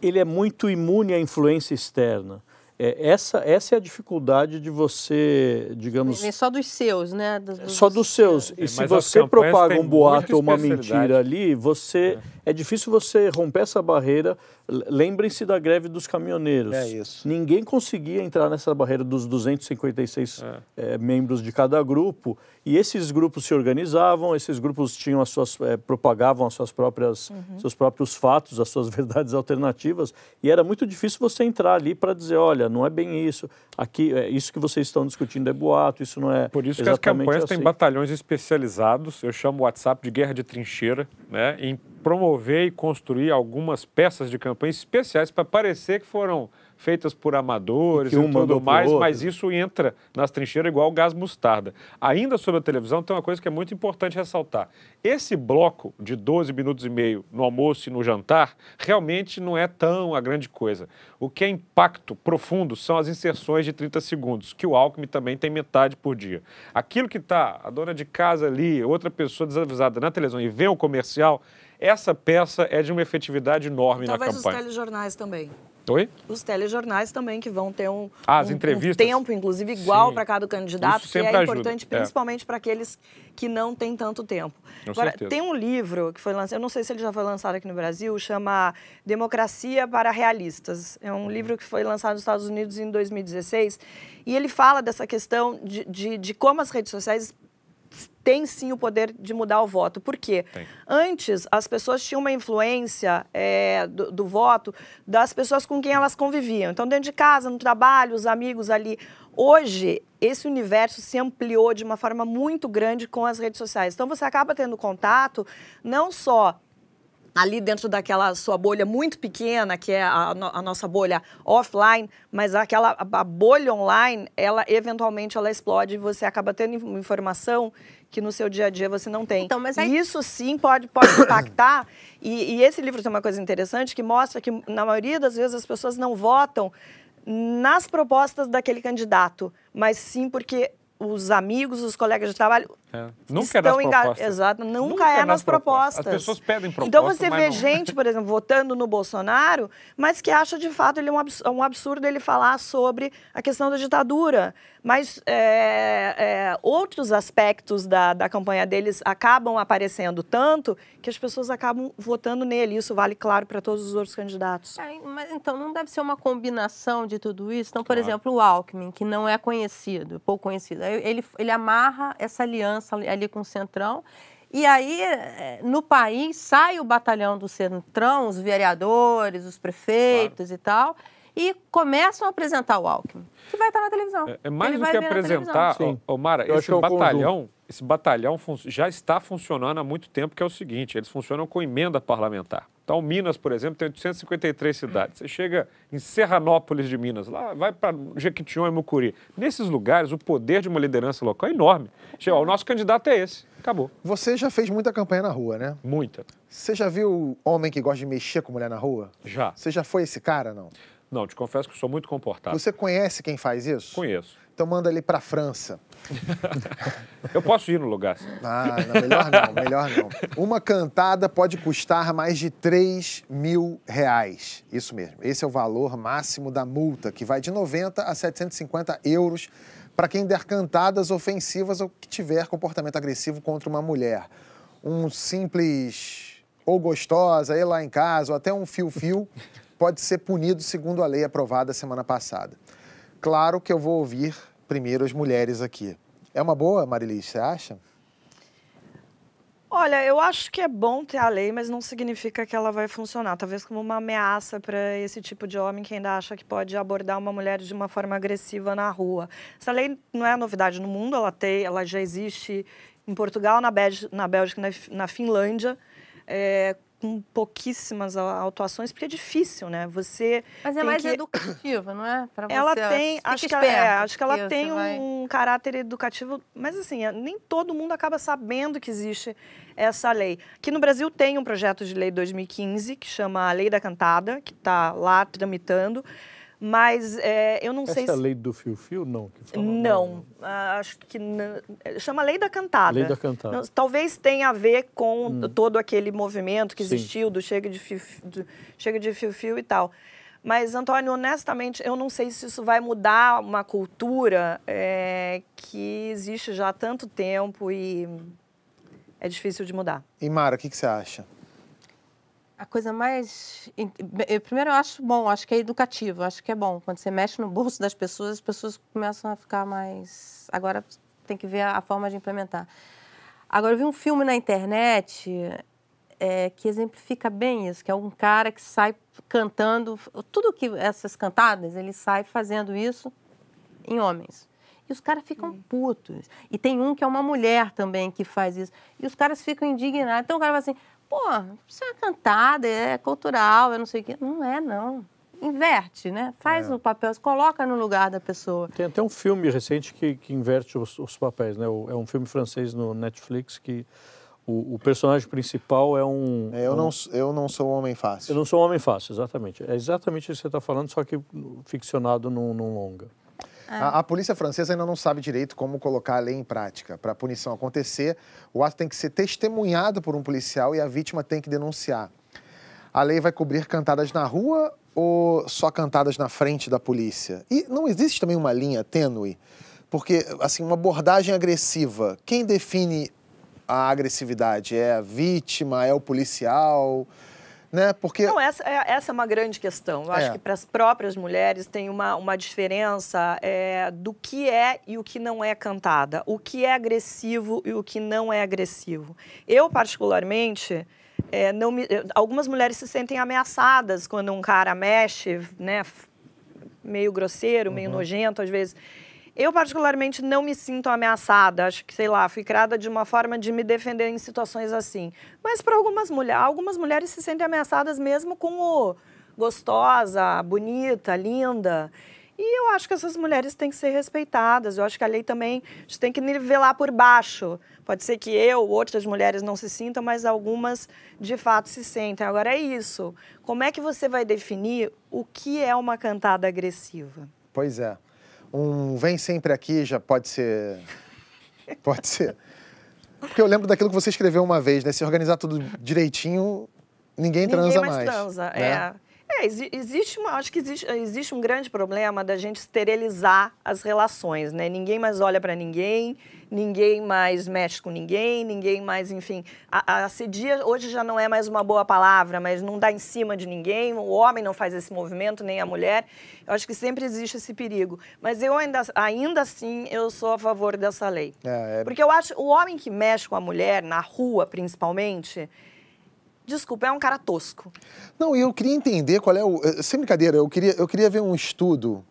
ele é muito imune à influência externa. É, essa, essa é a dificuldade de você, digamos. É só dos seus, né? Dos, só dos seus. E é, se você propaga um boato ou uma mentira ali, você. É é difícil você romper essa barreira. Lembrem-se da greve dos caminhoneiros. É isso. Ninguém conseguia entrar nessa barreira dos 256 é. É, membros de cada grupo. E esses grupos se organizavam, esses grupos tinham as suas, é, propagavam as suas próprias, uhum. seus próprios fatos, as suas verdades alternativas. E era muito difícil você entrar ali para dizer, olha, não é bem isso. Aqui, é, isso que vocês estão discutindo é boato, isso não é. Por isso que as campanhas assim. têm batalhões especializados. Eu chamo o WhatsApp de guerra de trincheira, né? Em promover e construir algumas peças de campanha especiais para parecer que foram feitas por amadores e, um e tudo mais, mas isso entra nas trincheiras igual gás mostarda. Ainda sobre a televisão, tem uma coisa que é muito importante ressaltar. Esse bloco de 12 minutos e meio no almoço e no jantar realmente não é tão a grande coisa. O que é impacto profundo são as inserções de 30 segundos, que o Alckmin também tem metade por dia. Aquilo que está a dona de casa ali, outra pessoa desavisada na televisão e vê o comercial, essa peça é de uma efetividade enorme Talvez na campanha. Talvez os telejornais também. Oi? Os telejornais também, que vão ter um, ah, as um, entrevistas. um tempo, inclusive, igual para cada candidato, que é ajuda. importante é. principalmente é. para aqueles que não têm tanto tempo. Com Agora, certeza. tem um livro que foi lançado, eu não sei se ele já foi lançado aqui no Brasil, chama Democracia para Realistas. É um uhum. livro que foi lançado nos Estados Unidos em 2016 e ele fala dessa questão de, de, de como as redes sociais tem sim o poder de mudar o voto. Por quê? Tem. Antes, as pessoas tinham uma influência é, do, do, voto das pessoas com quem elas conviviam. Então, dentro de casa, no trabalho, os amigos ali. Hoje, esse universo se ampliou de uma forma muito grande com as redes sociais. Então, você acaba tendo contato não só ali dentro daquela sua bolha muito pequena, que é a, a nossa bolha offline, mas aquela a bolha online, ela eventualmente ela explode e você acaba tendo informação que no seu dia a dia você não tem. Então, mas aí... Isso sim pode, pode impactar. E, e esse livro tem uma coisa interessante que mostra que, na maioria das vezes, as pessoas não votam nas propostas daquele candidato, mas sim porque os amigos, os colegas de trabalho é. Nunca estão é nas propostas. Exato, nunca, nunca é, é nas propostas. propostas. As pessoas pedem propostas. Então você vê não... gente, por exemplo, votando no Bolsonaro, mas que acha de fato ele um absurdo ele falar sobre a questão da ditadura. Mas é, é, outros aspectos da, da campanha deles acabam aparecendo tanto que as pessoas acabam votando nele. Isso vale, claro, para todos os outros candidatos. É, mas então não deve ser uma combinação de tudo isso? Então, por claro. exemplo, o Alckmin, que não é conhecido, pouco conhecido, ele, ele amarra essa aliança ali com o Centrão. E aí, eh, no país, sai o batalhão do Centrão, os vereadores, os prefeitos claro. e tal e começam a apresentar o Alckmin, que vai estar na televisão. É, é mais Ele do que apresentar, Omara, esse é batalhão, esse batalhão já está funcionando há muito tempo, que é o seguinte, eles funcionam com emenda parlamentar. Então, Minas, por exemplo, tem 853 cidades. Você chega em Serranópolis de Minas, lá vai para Jequitinhonha e Mucuri. Nesses lugares, o poder de uma liderança local é enorme. Chega, o nosso candidato é esse. Acabou. Você já fez muita campanha na rua, né? Muita. Você já viu homem que gosta de mexer com mulher na rua? Já. Você já foi esse cara, não? Não, te confesso que sou muito comportado. Você conhece quem faz isso? Conheço. Então manda ele para França. Eu posso ir no lugar. Ah, não, melhor não, melhor não. Uma cantada pode custar mais de 3 mil reais. Isso mesmo. Esse é o valor máximo da multa, que vai de 90 a 750 euros para quem der cantadas ofensivas ou que tiver comportamento agressivo contra uma mulher. Um simples ou gostosa, ir lá em casa, ou até um fio-fio pode ser punido segundo a lei aprovada semana passada. Claro que eu vou ouvir primeiro as mulheres aqui. É uma boa, Marilis, você acha? Olha, eu acho que é bom ter a lei, mas não significa que ela vai funcionar. Talvez como uma ameaça para esse tipo de homem que ainda acha que pode abordar uma mulher de uma forma agressiva na rua. Essa lei não é novidade no mundo, ela, tem, ela já existe em Portugal, na, Bélgica, na, Bélgica, na, Finlândia. É, com pouquíssimas autuações, porque é difícil, né? Você Mas é mais que... educativa, não é? Pra ela você, tem, acho que, esperto, é, acho que ela tem um caráter educativo, mas assim, nem todo mundo acaba sabendo que existe essa lei. Aqui no Brasil tem um projeto de lei 2015 que chama a Lei da Cantada, que está lá tramitando. Mas é, eu não Essa sei é a lei do fio-fio, não? Fala, não, não, ah, acho que não, chama lei da cantada. Lei da cantada. Não, talvez tenha a ver com hum. todo aquele movimento que existiu Sim. do chega de fio, do, chega de fio-fio e tal. Mas, Antônio, honestamente, eu não sei se isso vai mudar uma cultura é, que existe já há tanto tempo e é difícil de mudar. E Mara, o que, que você acha? A coisa mais. Eu, primeiro, eu acho bom, acho que é educativo, acho que é bom. Quando você mexe no bolso das pessoas, as pessoas começam a ficar mais. Agora tem que ver a forma de implementar. Agora, eu vi um filme na internet é, que exemplifica bem isso, que é um cara que sai cantando. Tudo que essas cantadas, ele sai fazendo isso em homens. E os caras ficam putos. E tem um que é uma mulher também que faz isso. E os caras ficam indignados. Então o cara fala assim pô, isso é cantada, é cultural, é não sei o quê. Não é, não. Inverte, né? Faz é. o papel, coloca no lugar da pessoa. Tem até um filme recente que, que inverte os, os papéis, né? É um filme francês no Netflix que o, o, personagem principal é um. É, eu, um, não, eu não sou um homem fácil. Eu não sou um homem fácil, exatamente. É exatamente isso que você está falando, só que ficcionado num, num longa. É. A, a, polícia francesa ainda não sabe direito como colocar a lei em prática. Para a punição acontecer, o ato tem que ser testemunhado por um policial e a vítima tem que denunciar. A lei vai cobrir cantadas na rua ou só cantadas na frente da polícia? E não existe também uma linha tênue? Porque, assim, uma abordagem agressiva, quem define a agressividade? É a vítima? É o policial? Né? Porque... Não, essa é, essa é uma grande questão. Eu é. acho que para as próprias mulheres tem uma, uma diferença é, do que é e o que não é cantada, o que é agressivo e o que não é agressivo. Eu, particularmente, é, não me, algumas mulheres se sentem ameaçadas quando um cara mexe, né? Meio grosseiro, meio uhum. nojento, às vezes. Eu, particularmente, não me sinto ameaçada. Acho que, sei lá, fui criada de uma forma de me defender em situações assim. Mas para algumas mulheres, algumas mulheres se sentem ameaçadas mesmo com o gostosa, bonita, linda. E eu acho que essas mulheres têm que ser respeitadas. Eu acho que a lei também a gente tem que nivelar por baixo. Pode ser que eu, outras mulheres não se sintam, mas algumas de fato se sentem. Agora é isso. Como é que você vai definir o que é uma cantada agressiva? Pois é. Um vem sempre aqui já pode ser. Pode ser. Porque eu lembro daquilo que você escreveu uma vez, né? Se organizar tudo direitinho, ninguém, ninguém transa mais. mais transa, né? é. É, existe uma, acho que existe, existe um grande problema da gente esterilizar as relações, né? Ninguém mais olha para ninguém, ninguém mais mexe com ninguém, ninguém mais, enfim. A, a assedia hoje já não é mais uma boa palavra, mas não dá em cima de ninguém, o homem não faz esse movimento, nem a mulher. Eu acho que sempre existe esse perigo. Mas eu ainda, ainda assim, eu sou a favor dessa lei. É, é... Porque eu acho, o homem que mexe com a mulher, na rua principalmente, Desculpa, é um cara tosco. Não, e eu queria entender qual é o. Eh, sem brincadeira, eu queria, eu queria ver um estudo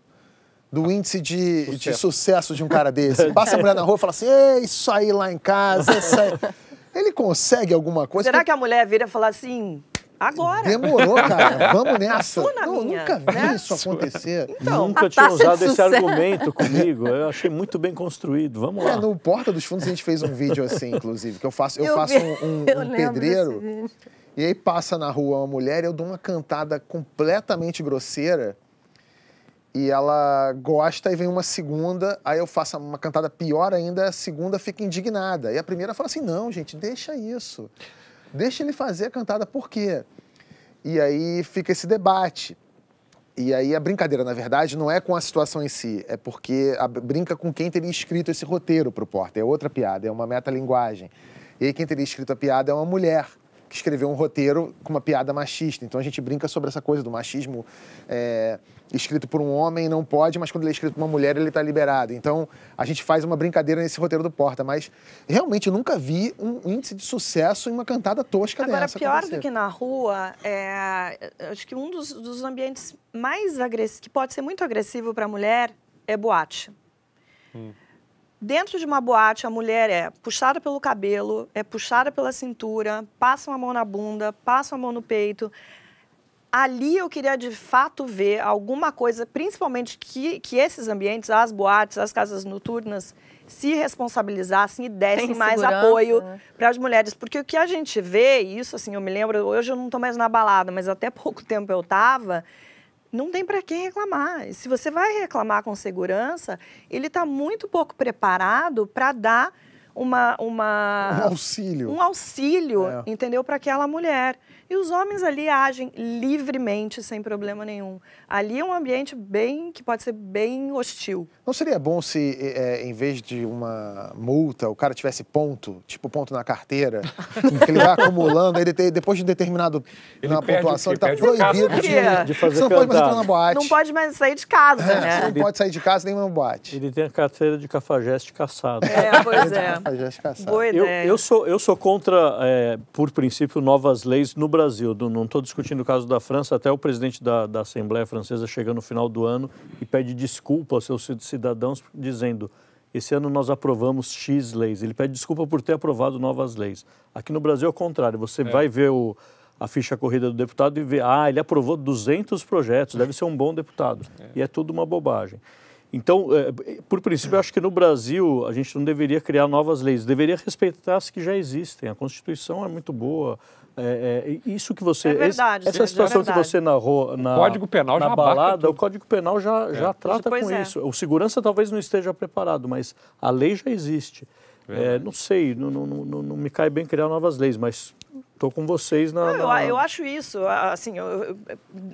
do índice de sucesso. de sucesso de um cara desse. Passa a mulher na rua e fala assim: é isso aí lá em casa, isso aí. Ele consegue alguma coisa? Será que a mulher vira e fala assim? Agora. Demorou, cara. Vamos nessa. Não, minha, nunca vi né? isso acontecer. Então, nunca tinha usado esse argumento comigo. Eu achei muito bem construído. Vamos lá. É, no Porta dos Fundos a gente fez um vídeo assim, inclusive, que eu faço, eu, eu faço um, um, um pedreiro. E aí passa na rua uma mulher, eu dou uma cantada completamente grosseira. E ela gosta e vem uma segunda, aí eu faço uma cantada pior ainda, a segunda fica indignada. E a primeira fala assim: "Não, gente, deixa isso. Deixa ele fazer a cantada por quê?" E aí fica esse debate. E aí a brincadeira, na verdade, não é com a situação em si, é porque a, brinca com quem teria escrito esse roteiro pro Porta. É outra piada, é uma metalinguagem. E aí quem teria escrito a piada é uma mulher que escreveu um roteiro com uma piada machista. Então a gente brinca sobre essa coisa do machismo é, escrito por um homem não pode, mas quando ele é escrito por uma mulher ele está liberado. Então a gente faz uma brincadeira nesse roteiro do Porta, mas realmente eu nunca vi um índice de sucesso em uma cantada tosca Agora, dessa. Agora, pior do que na rua, é, acho que um dos, dos ambientes mais agressivos, que pode ser muito agressivo para a mulher, é boate. Hum. Dentro de uma boate, a mulher é puxada pelo cabelo, é puxada pela cintura, passa uma mão na bunda, passa uma mão no peito. Ali eu queria de fato ver alguma coisa, principalmente que, que esses ambientes, as boates, as casas noturnas, se responsabilizassem e dessem mais apoio né? para as mulheres. Porque o que a gente vê, isso assim, eu me lembro, hoje eu não estou mais na balada, mas até pouco tempo eu estava, não tem para quem reclamar. Se você vai reclamar com segurança, ele está muito pouco preparado para dar uma, uma, Um auxílio. um auxílio, É. entendeu, para aquela mulher. E os homens ali agem livremente, sem problema nenhum. Ali é um ambiente bem que pode ser bem hostil. Não seria bom se, é, em vez de uma multa, o cara tivesse ponto, tipo ponto na carteira, que ele vai acumulando, ele tem, depois de um determinado Ele uma perde o pontuação, ele está proibido quê? De fazer Você não pode mais entrar na boate. Não pode mais sair de casa, É, né? Você não pode sair de casa nem numa boate. Ele tem a carteira de cafajeste caçado. É, pois é. Cafajeste caçado. Boa Eu, ideia. eu sou, eu sou contra, é, por princípio, novas leis no Brasil. Do- Não estou discutindo o caso da França, até o presidente da, da Assembleia Francesa chega no final do ano e pede desculpa aos seus cidadãos, dizendo: esse ano nós aprovamos X leis. Ele pede desculpa por ter aprovado novas leis. Aqui no Brasil é o contrário. Você vai ver o, a ficha corrida do deputado e vê: ah, ele aprovou 200 projetos, deve ser um bom deputado. E é tudo uma bobagem. Então, é, por princípio, eu acho que no Brasil a gente não deveria criar novas leis, deveria respeitar as que já existem. A Constituição é muito boa. É, é, isso que você. É verdade, esse- essa é situação que você narrou na, Código Penal na já balada, o Código Penal já, já trata Pois com é. isso. O segurança talvez não esteja preparado, mas a lei já existe. É, não sei, não, não, não, não me cai bem criar novas leis, mas estou com vocês na. Não, eu, na- eu acho isso, assim, eu, eu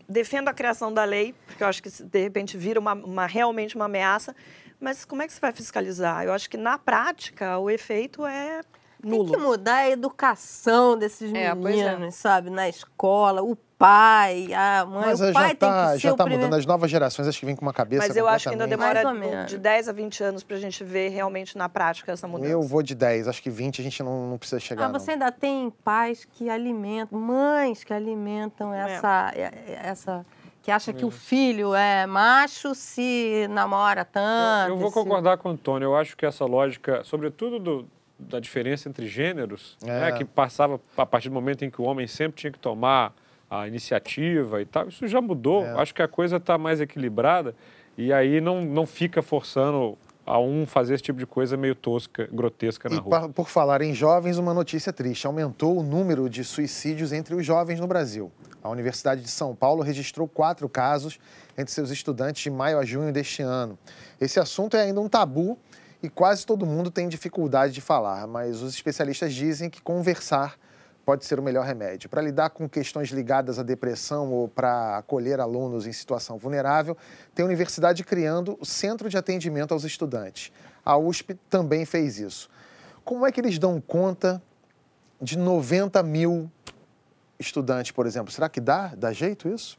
defendo a criação da lei, porque eu acho que se de repente vira uma, uma- realmente uma ameaça, mas como é que você vai fiscalizar? Eu acho que na prática o efeito é Tem nulo. que mudar a educação desses É, é. meninos, sabe? Na escola, o pai, a mãe. Mas o já pai tem tá, que ser já o tá primeiro... mudando. As novas gerações acho que vêm com uma cabeça Mas eu acho que ainda demora de 10 a 20 anos para a gente ver realmente na prática essa mudança. Eu vou de 10, acho que 20 a gente não, não precisa chegar, Ah, não. você ainda tem pais que alimentam, mães que alimentam É. essa, é- essa que acha que o filho é macho se namora tanto. Eu vou se- concordar com o Antônio. Eu acho que essa lógica, sobretudo do- da diferença entre gêneros, É. né, que passava a partir do momento em que o homem sempre tinha que tomar a iniciativa e tal, isso já mudou. É. Acho que a coisa está mais equilibrada e aí não, não fica forçando a um fazer esse tipo de coisa meio tosca, grotesca na E rua. por falar em jovens, uma notícia triste. Aumentou o número de suicídios entre os jovens no Brasil. A Universidade de São Paulo registrou quatro casos entre seus estudantes de maio a junho deste ano. Esse assunto é ainda um tabu e quase todo mundo tem dificuldade de falar, mas os especialistas dizem que conversar pode ser o melhor remédio. Para lidar com questões ligadas à depressão ou para acolher alunos em situação vulnerável, tem a universidade criando o Centro de Atendimento aos Estudantes. A USP também fez isso. Como é que eles dão conta de 90 mil estudantes, por exemplo? Será que dá, dá jeito isso?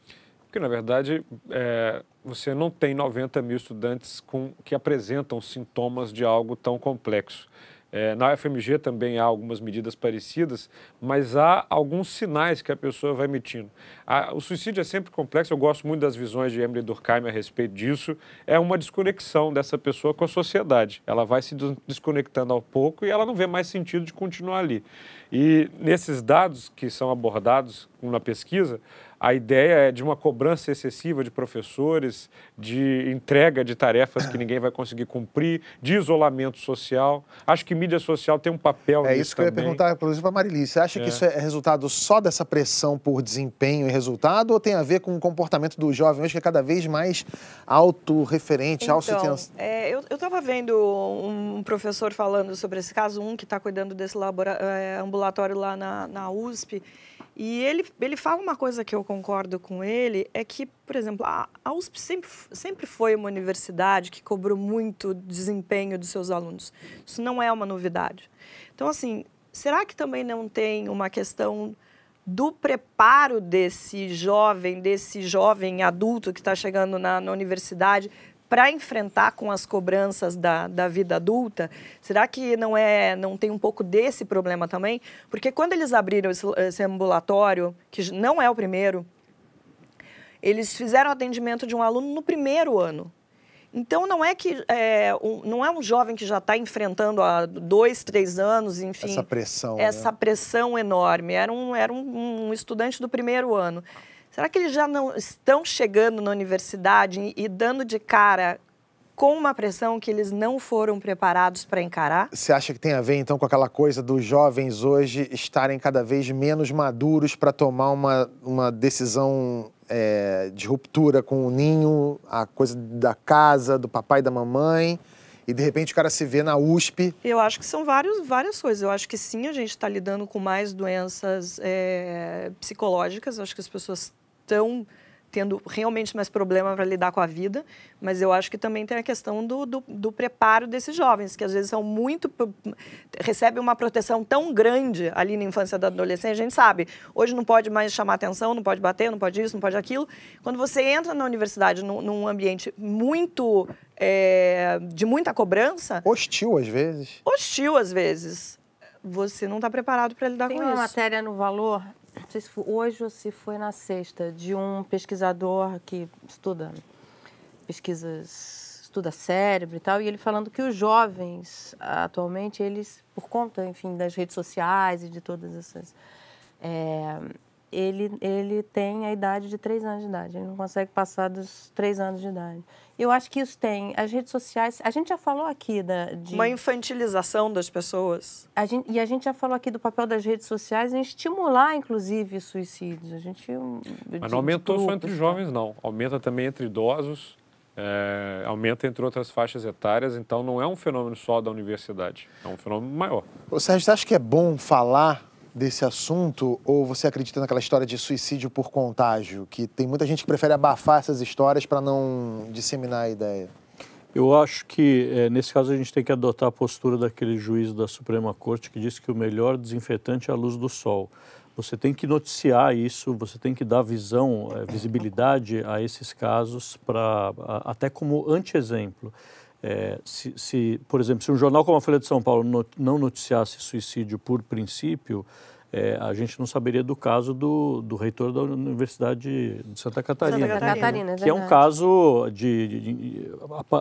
Porque, na verdade, é, você não tem 90 mil estudantes com, que apresentam sintomas de algo tão complexo. É, na UFMG também há algumas medidas parecidas, mas há alguns sinais que a pessoa vai emitindo. A- o suicídio é sempre complexo, eu gosto muito das visões de Emily Durkheim a respeito disso. É uma desconexão dessa pessoa com a sociedade. Ela vai se des- desconectando ao pouco e ela não vê mais sentido de continuar ali. E nesses dados que são abordados na pesquisa, a ideia é de uma cobrança excessiva de professores, de entrega de tarefas que ninguém vai conseguir cumprir, de isolamento social. Acho que mídia social tem um papel É nisso isso que eu ia também. perguntar, inclusive, para a Marili. Você acha É. que isso é resultado só dessa pressão por desempenho e resultado ou tem a ver com o comportamento do jovem hoje que é cada vez mais autorreferente, Então, autossustentável? é, eu estava vendo um professor falando sobre esse caso, um que está cuidando desse labora- é, ambulatório lá na, na USP, e ele, ele fala uma coisa que eu concordo com ele, é que, por exemplo, a, a USP sempre, sempre foi uma universidade que cobrou muito desempenho dos seus alunos. Isso não é uma novidade. Então, assim, será que também não tem uma questão do preparo desse jovem, desse jovem adulto que está chegando na, na universidade para enfrentar com as cobranças da, da vida adulta? Será que não é não tem um pouco desse problema também? Porque quando eles abriram esse, esse ambulatório, que não é o primeiro, eles fizeram atendimento de um aluno no primeiro ano. Então não é que é, um, não é um jovem que já está enfrentando há dois, três anos, enfim. Essa pressão. Essa né? pressão enorme. Era, um, era um, um, estudante do primeiro ano. Será que eles já não estão chegando na universidade e, dando de cara com uma pressão que eles não foram preparados para encarar? Você acha que tem a ver, então, com aquela coisa dos jovens hoje estarem cada vez menos maduros para tomar uma, uma decisão é, de ruptura com o ninho, a coisa da casa, do papai e da mamãe? E de repente o cara se vê na USP. Eu acho que são vários, várias coisas. Eu acho que sim, a gente está lidando com mais doenças é, psicológicas. Eu acho que as pessoas estão tendo realmente mais problema para lidar com a vida, mas eu acho que também tem a questão do, do, do, preparo desses jovens, que às vezes são muito. recebem uma proteção tão grande ali na infância da adolescência, a gente sabe, hoje não pode mais chamar atenção, não pode bater, não pode isso, não pode aquilo. Quando você entra na universidade num, num ambiente muito. É, de muita cobrança. Hostil às vezes. Hostil às vezes. Você não está preparado para lidar tem com isso. Tem uma matéria no Valor não sei se foi hoje ou se foi na sexta, de um pesquisador que estuda pesquisas, estuda cérebro e tal, e ele falando que os jovens, atualmente, eles, por conta, enfim, das redes sociais e de todas essas... É, ele, ele tem a idade de três anos de idade, ele não consegue passar dos três anos de idade. Eu acho que isso tem. As redes sociais, a gente já falou aqui da, de. Uma infantilização das pessoas. A gente, e a gente já falou aqui do papel das redes sociais em estimular, inclusive, suicídios. A gente. Mas não aumentou só entre jovens, não. Aumenta também entre idosos, é, aumenta entre outras faixas etárias, então não é um fenômeno só da universidade, é um fenômeno maior. Ô Sérgio, você acha que é bom falar desse assunto ou você acredita naquela história de suicídio por contágio, que tem muita gente que prefere abafar essas histórias para não disseminar a ideia? Eu acho que é, nesse caso a gente tem que adotar a postura daquele juiz da Suprema Corte que disse que o melhor desinfetante é a luz do sol. Você tem que noticiar isso, você tem que dar visão, é, visibilidade a esses casos para até como anti-exemplo. É, se, se, por exemplo, se um jornal como a Folha de São Paulo not, não noticiasse suicídio por princípio, é, a gente não saberia do caso do, do reitor da Universidade de Santa Catarina, Santa Catarina que é um caso de, de, de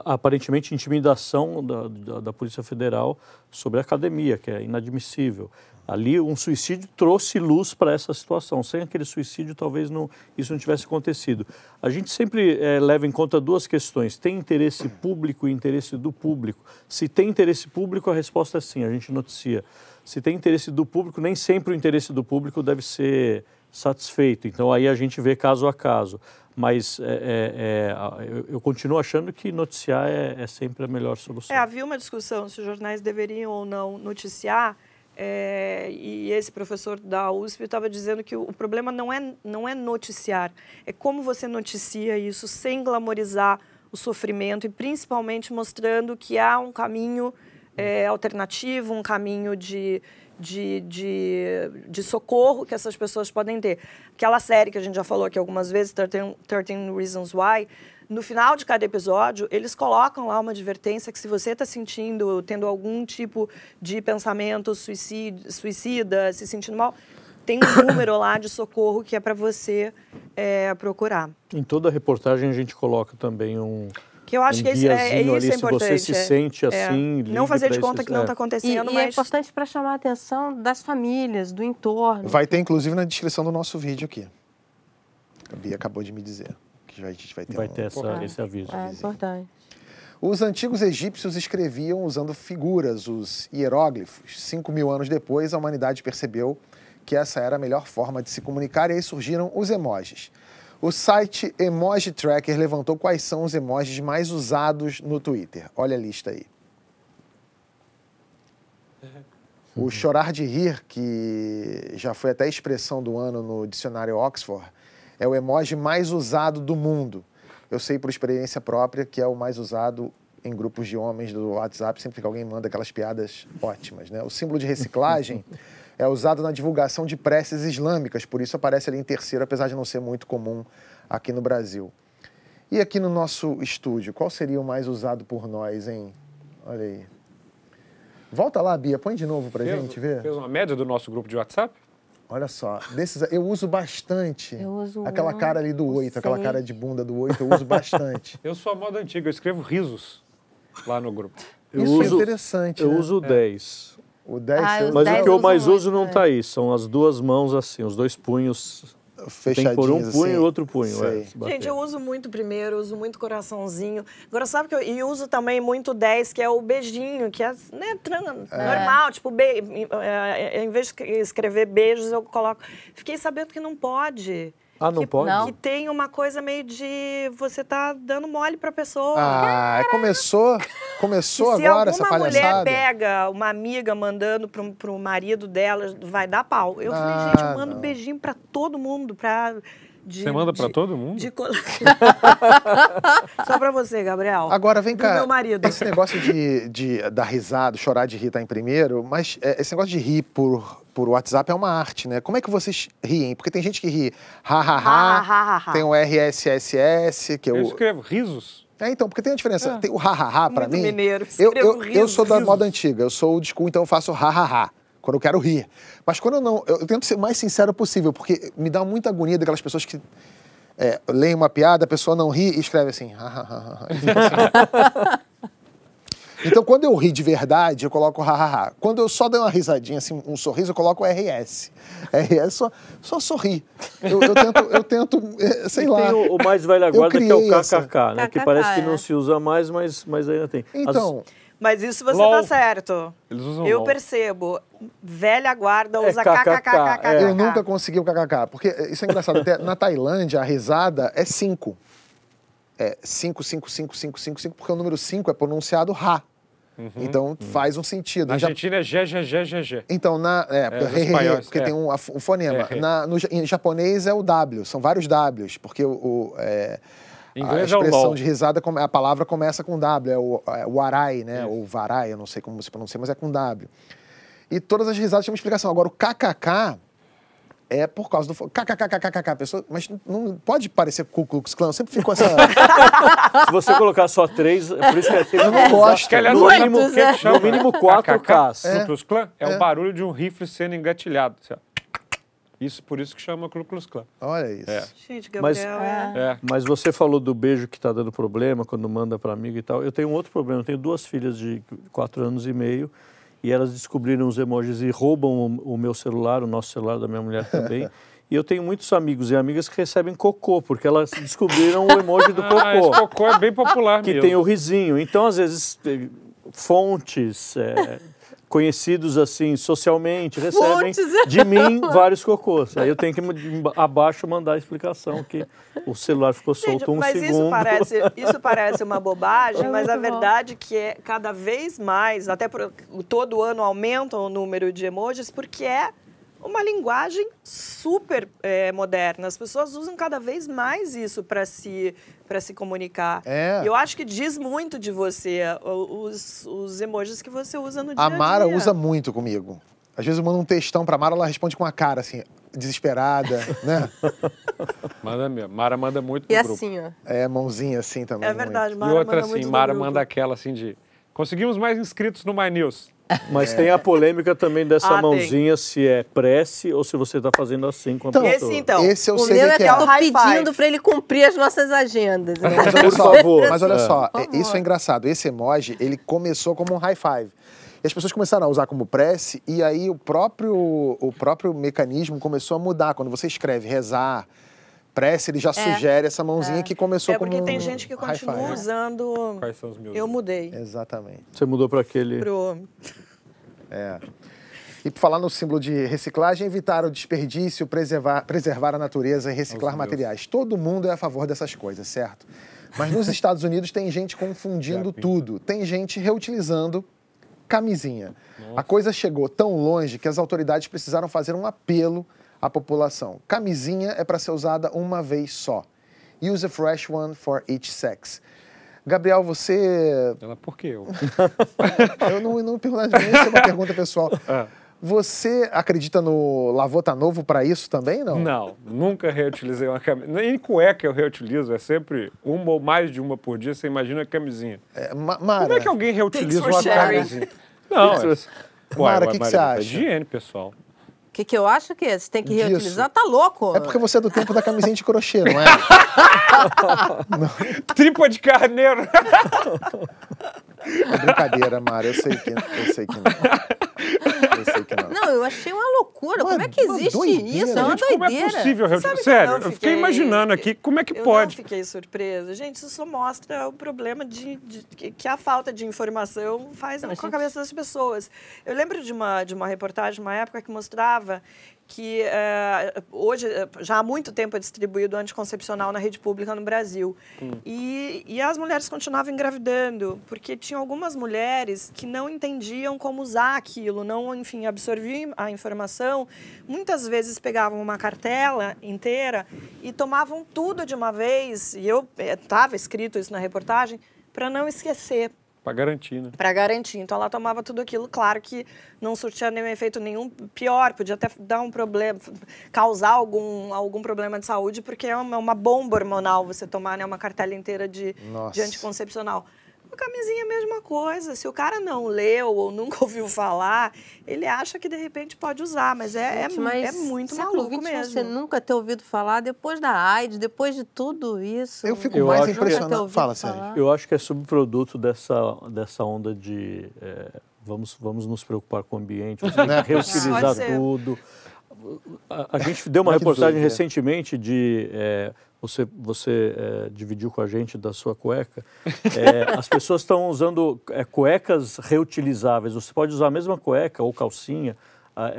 aparentemente intimidação da, da, da, Polícia Federal sobre a academia, que é inadmissível. Ali, um suicídio trouxe luz para essa situação. Sem aquele suicídio, talvez não, isso não tivesse acontecido. A gente sempre é, leva em conta duas questões: tem interesse público e interesse do público. Se tem interesse público, a resposta é sim, a gente noticia. Se tem interesse do público, nem sempre o interesse do público deve ser satisfeito. Então, aí a gente vê caso a caso. Mas é, é, eu, eu, continuo achando que noticiar é, é sempre a melhor solução. É, havia uma discussão se os jornais deveriam ou não noticiar é, e esse professor da USP estava dizendo que o, problema não é, não é noticiar, é como você noticia isso sem glamorizar o sofrimento e principalmente mostrando que há um caminho é, alternativo, um caminho de, de, de, de, socorro que essas pessoas podem ter. Aquela série que a gente já falou aqui algumas vezes, 13, 13 Reasons Why, no final de cada episódio, eles colocam lá uma advertência que se você está sentindo, tendo algum tipo de pensamento suicida, suicida, se sentindo mal, tem um número lá de socorro que é para você é, procurar. Em toda a reportagem a gente coloca também um que eu acho um que esse, é, é, isso ali, é importante. Se você se sente é. assim, não fazer de conta que não está acontecendo, e, mas e é importante para chamar a atenção das famílias, do entorno. Vai ter inclusive na descrição do nosso vídeo aqui. A Bia acabou de me dizer a gente vai ter, vai um... ter essa, esse aviso. É importante. Os antigos egípcios escreviam usando figuras, os hieróglifos. Cinco mil anos depois, a humanidade percebeu que essa era a melhor forma de se comunicar e aí surgiram os emojis. O site Emoji Tracker levantou quais são os emojis mais usados no Twitter. Olha a lista aí. O chorar de rir, que já foi até expressão do ano no dicionário Oxford, é o emoji mais usado do mundo. Eu sei por experiência própria que é o mais usado em grupos de homens do WhatsApp, sempre que alguém manda aquelas piadas ótimas. Né? O símbolo de reciclagem é usado na divulgação de preces islâmicas, por isso aparece ali em terceiro, apesar de não ser muito comum aqui no Brasil. E aqui no nosso estúdio, qual seria o mais usado por nós, hein? Olha aí. Volta lá, Bia, põe de novo pra fez, gente ver. Fez uma média do nosso grupo de WhatsApp? Olha só, desses eu uso bastante. Eu uso aquela um, cara ali do oito, aquela cara de bunda do oito, eu uso bastante. Eu sou a moda antiga, eu escrevo risos lá no grupo. Eu Isso é uso, interessante. eu né? uso o 10. o 10 Ah, Mas o que eu uso mais muito, uso não né? tá aí, são as duas mãos assim, os dois punhos. Tem que fechadinhos pôr um punho assim. e outro punho. É. Gente, eu uso muito primeiro, uso muito coraçãozinho. Agora, sabe que eu e uso também muito 10, que é o beijinho, que é né, tran- normal. Tipo, be, é, é, em vez de escrever beijos, eu coloco. Fiquei sabendo que não pode. Ah, não que, pode? Não. Que tem uma coisa meio de você tá dando mole pra pessoa. Ah, começou, começou se agora essa alguma mulher palhaçada. pega uma amiga mandando pro, pro marido dela, vai dar pau. Eu Ah, falei, gente, eu mando não. beijinho pra todo mundo, pra... de- Você manda pra de- todo mundo? de Só pra você, Gabriel. Agora vem Do cá. meu marido. Esse negócio de, de dar risada, chorar de rir tá em primeiro, mas é, esse negócio de rir por, por WhatsApp é uma arte, né? Como é que vocês riem? Porque tem gente que ri ha ha Ha, ha, ha, ha, ha. tem o RSSS, que é Eu o. escrevo risos. É, então, porque tem a diferença. Tem o ha ha ha pra Muito mim. mineiro. Eu, Escrevo eu, eu sou da risos. moda antiga, eu sou o school, então eu faço ha ha ha. Quando eu quero rir. Mas quando eu não. Eu, eu tento ser o mais sincero possível, porque me dá muita agonia daquelas pessoas que é, leem uma piada, a pessoa não ri e escreve assim. ha, ha, ha, ha, e fica assim. Então, quando eu ri de verdade, eu coloco ha, ha, ha. Quando eu só dou uma risadinha, assim, um sorriso, eu coloco RS. RS só, só sorri. Eu, eu tento, eu tento eh, sei E lá. tem o, o mais velha guarda, que é o criei essa. KKK, né? Que KKK, parece que não é. se usa mais, mas, mas ainda tem. As- Então, Mas isso você LOL. tá certo. Eles usam Eu LOL. percebo. Velha guarda É usa KKK, kkkk. é. eu nunca consegui o kkk. Porque isso é engraçado. Até na Tailândia, a risada é 5. É 5, 5, 5, 5, 5, 5, porque o número 5 é pronunciado Ra. Então faz um sentido. Na Já- Argentina é G, G, G, G, G. Então, na, é, É, re, re, porque é. tem um, um fonema. É, re. Na, no, em japonês é o W, são vários Ws, porque o, o, é, a é expressão LOL. de risada, a palavra começa com W, é o, é o arai, né? Ou varai, eu não sei como se pronuncia, mas é com W. E todas as risadas têm uma explicação. Agora, o KKK é por causa do... KKKKKK, pessoa, mas não- pode parecer Ku Klux Klan, eu sempre fico com essa... Se você colocar só três, é por isso que é sempre Eu não gosto. Que, aliás, No mínimo, chama no mínimo quatro? Ks. Ku Klux Klan é, o barulho de um rifle sendo engatilhado. assim. Isso, por isso que chama Ku Klux Klan. Olha isso. É. Gente, Mas- Gabriel é... É. Mas você falou do beijo que está dando problema quando manda para amigo e tal. Eu tenho um outro problema. Eu tenho duas filhas de quatro anos e meio e elas descobriram os emojis e roubam o, o meu celular, o nosso celular da minha mulher também. e eu tenho muitos amigos e amigas que recebem cocô, porque elas descobriram o emoji do Ah, esse cocô, cocô é bem popular que mesmo. tem o risinho. Então, às vezes, fontes... eh, Conhecidos assim socialmente, recebem Fontes, é. de mim vários cocôs. Aí eu tenho que abaixo mandar a explicação que o celular ficou Gente, solto um mas segundo. isso parece, isso parece uma bobagem, É mas a bom. verdade é que é cada vez mais, até por, todo ano aumenta o número de emojis, porque é uma linguagem super eh, moderna. As pessoas usam cada vez mais isso para se, para se comunicar. É. E eu acho que diz muito de você os, os emojis que você usa no dia A a dia. Mara usa muito comigo. Às vezes eu mando um textão pra Mara, ela responde com a cara, assim, desesperada, né? Manda mesmo. Mara manda muito E no grupo. assim, ó. É, mãozinha assim também. É verdade, E Mara outra manda assim, muito Mara grupo. manda aquela assim de... Conseguimos mais inscritos no My News. Mas tem a polêmica também dessa Ah, tem. mãozinha, se é prece ou se você está fazendo assim com a Então, pessoa. Esse então. Esse eu o sei meu o é que é. eu tô High five. pedindo pra ele cumprir as nossas agendas. Não, mas olha Por só, favor. mas olha É. só, é- isso é engraçado. Esse emoji, ele começou como um high five. E as pessoas começaram a usar como prece, e aí o próprio, o próprio mecanismo começou a mudar. Quando você escreve rezar, prece, ele já sugere essa mãozinha que começou É como porque um tem gente que continua five. usando. Quais são os meus? Eu mudei Exatamente. Você mudou para aquele. pro. É. E por falar no símbolo de reciclagem, evitar o desperdício, preservar, preservar a natureza e reciclar meus. materiais. Todo mundo é a favor dessas coisas, certo? Mas nos Estados Unidos tem gente confundindo tudo. Tem gente reutilizando camisinha. A coisa chegou tão longe que as autoridades precisaram fazer um apelo à população. Camisinha é para ser usada uma vez só. Use a fresh one for each sex. Gabriel, você Ela, por que eu? eu não, não pergunto nem se é uma pergunta pessoal. Ah. Você acredita no Lavô tá novo para isso também, não? Não, nunca reutilizei uma camisa. Nem cueca eu reutilizo, é sempre uma ou mais de uma por dia. Você imagina a camisinha. É, Ma- Mara, Como é que alguém reutiliza uma sharing. camisinha? Não, é... Mara, ué, que que você é acha? higiene, pessoal. Que, que eu acho que é? Você tem que Disso. reutilizar? Tá louco? É porque você é do tempo da camisinha de crochê, não é? Tripa de carneiro. É brincadeira, Mara. Eu sei que, eu sei que não. Eu sei que não. Não, eu achei uma loucura. Uma- Como é que existe doideira. isso? É uma Gente, como é doideira. possível? Sabe que eu Sério, não eu fiquei fiquei- imaginando aqui como é que eu pode. não fiquei surpresa. Gente, isso só mostra o problema de, de- que- que a falta de informação faz Não, com a gente- cabeça das pessoas. Eu lembro de uma, de uma reportagem, uma época, que mostrava que eh, hoje, eh, já há muito tempo é distribuído anticoncepcional na rede pública no Brasil. E, e as mulheres continuavam engravidando, porque tinha algumas mulheres que não entendiam como usar aquilo, não, enfim, absorviam a informação. Muitas vezes pegavam uma cartela inteira e tomavam tudo de uma vez, e eu estava escrito isso na reportagem, para não esquecer Pra garantir, né? para garantir. Então ela tomava tudo aquilo, claro que não surtia nenhum efeito nenhum, pior, podia até dar um problema, causar algum, algum problema de saúde, porque é uma, uma bomba hormonal você tomar né, uma cartela inteira de, Nossa. de anticoncepcional. A camisinha é a mesma coisa. Se o cara não leu ou nunca ouviu falar, ele acha que de repente pode usar, mas é, é, Gente, mas é muito maluco mesmo. Você nunca ter ouvido falar depois da AIDS, depois de tudo isso. Eu fico Eu mais acho que- impressionado. Fala, falar. Sérgio. Eu acho que é subproduto dessa, dessa onda de é, vamos, vamos nos preocupar com o ambiente, vamos Né? reutilizar tudo. A, a gente deu uma reportagem recentemente de. é, você você é, dividiu com a gente da sua cueca. É, as pessoas estão usando é, cuecas reutilizáveis. Você pode usar a mesma cueca ou calcinha a, é,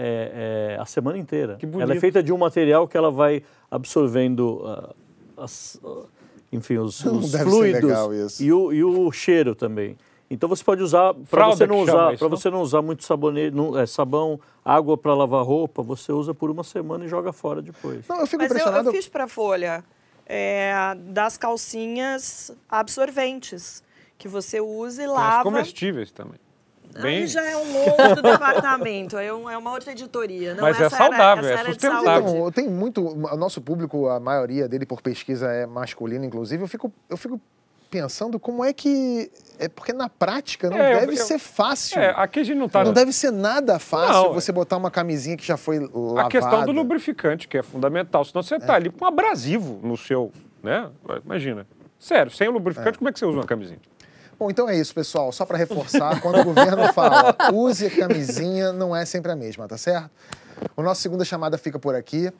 é, a semana inteira. Que Ela é feita de um material que ela vai absorvendo ah, as, ah, enfim, os, os fluidos e o, e o cheiro também. Então você pode usar para você não usar, para você não usar muito sabonete, não- é, sabão, água para lavar roupa, você usa por uma semana e joga fora depois. Não, eu fico Mas eu, impressionado. eu fiz para Folha é, das calcinhas absorventes, que você usa e Tem as lava. comestíveis também. Bem... Aí já é um outro departamento, é, um- é uma outra editoria. Não, Mas é era- saudável, essa é era de sustentável. Então, tem muito. O nosso público, a maioria dele por pesquisa é masculino, inclusive. Eu fico, eu fico pensando como é que. É porque na prática não É, eu- deve eu- ser fácil. É, aqui a gente não tá... Não deve ser nada fácil Não, você botar uma camisinha que já foi lavada. A questão do lubrificante, que é fundamental. Senão você É. tá ali com um abrasivo no seu, né? Imagina. Sério, sem o lubrificante, como é que você usa uma camisinha? Bom, então é isso, pessoal. Só para reforçar, quando o governo fala use a camisinha, não é sempre a mesma, tá certo? O nosso segunda chamada fica por aqui.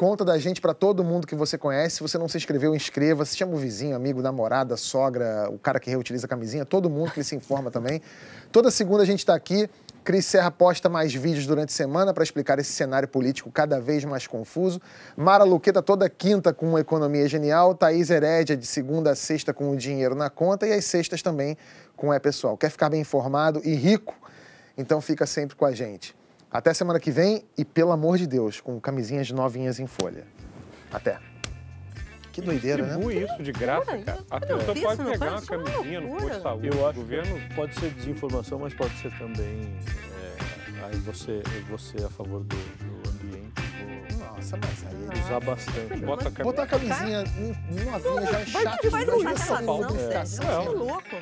Conta da gente para todo mundo que você conhece. Se você não se inscreveu, inscreva-se. Chama o vizinho, amigo, namorada, sogra, o cara que reutiliza a camisinha, todo mundo que se informa também. Toda segunda a gente está aqui. Cris Serra posta mais vídeos durante a semana para explicar esse cenário político cada vez mais confuso. Mara Luqueta toda quinta com economia genial. Thaís Herédia de segunda a sexta com o dinheiro na conta e às sextas também com É Pessoal. Quer ficar bem informado e rico? Então fica sempre com a gente. Até semana que vem e, pelo amor de Deus, com camisinhas novinhas em folha. Até. Que doideira, né? Distribui isso de graça, cara. A eu pessoa pode pegar uma é camisinha no posto de saúde. Eu o acho governo que pode ser desinformação, mas pode ser também. é, aí você, você é a favor do, do ambiente. Nossa, mas aí usar bastante. né? bota a Botar a camisinha novinha já é chato. Faz lubrificação. Sérgio. Você é louco.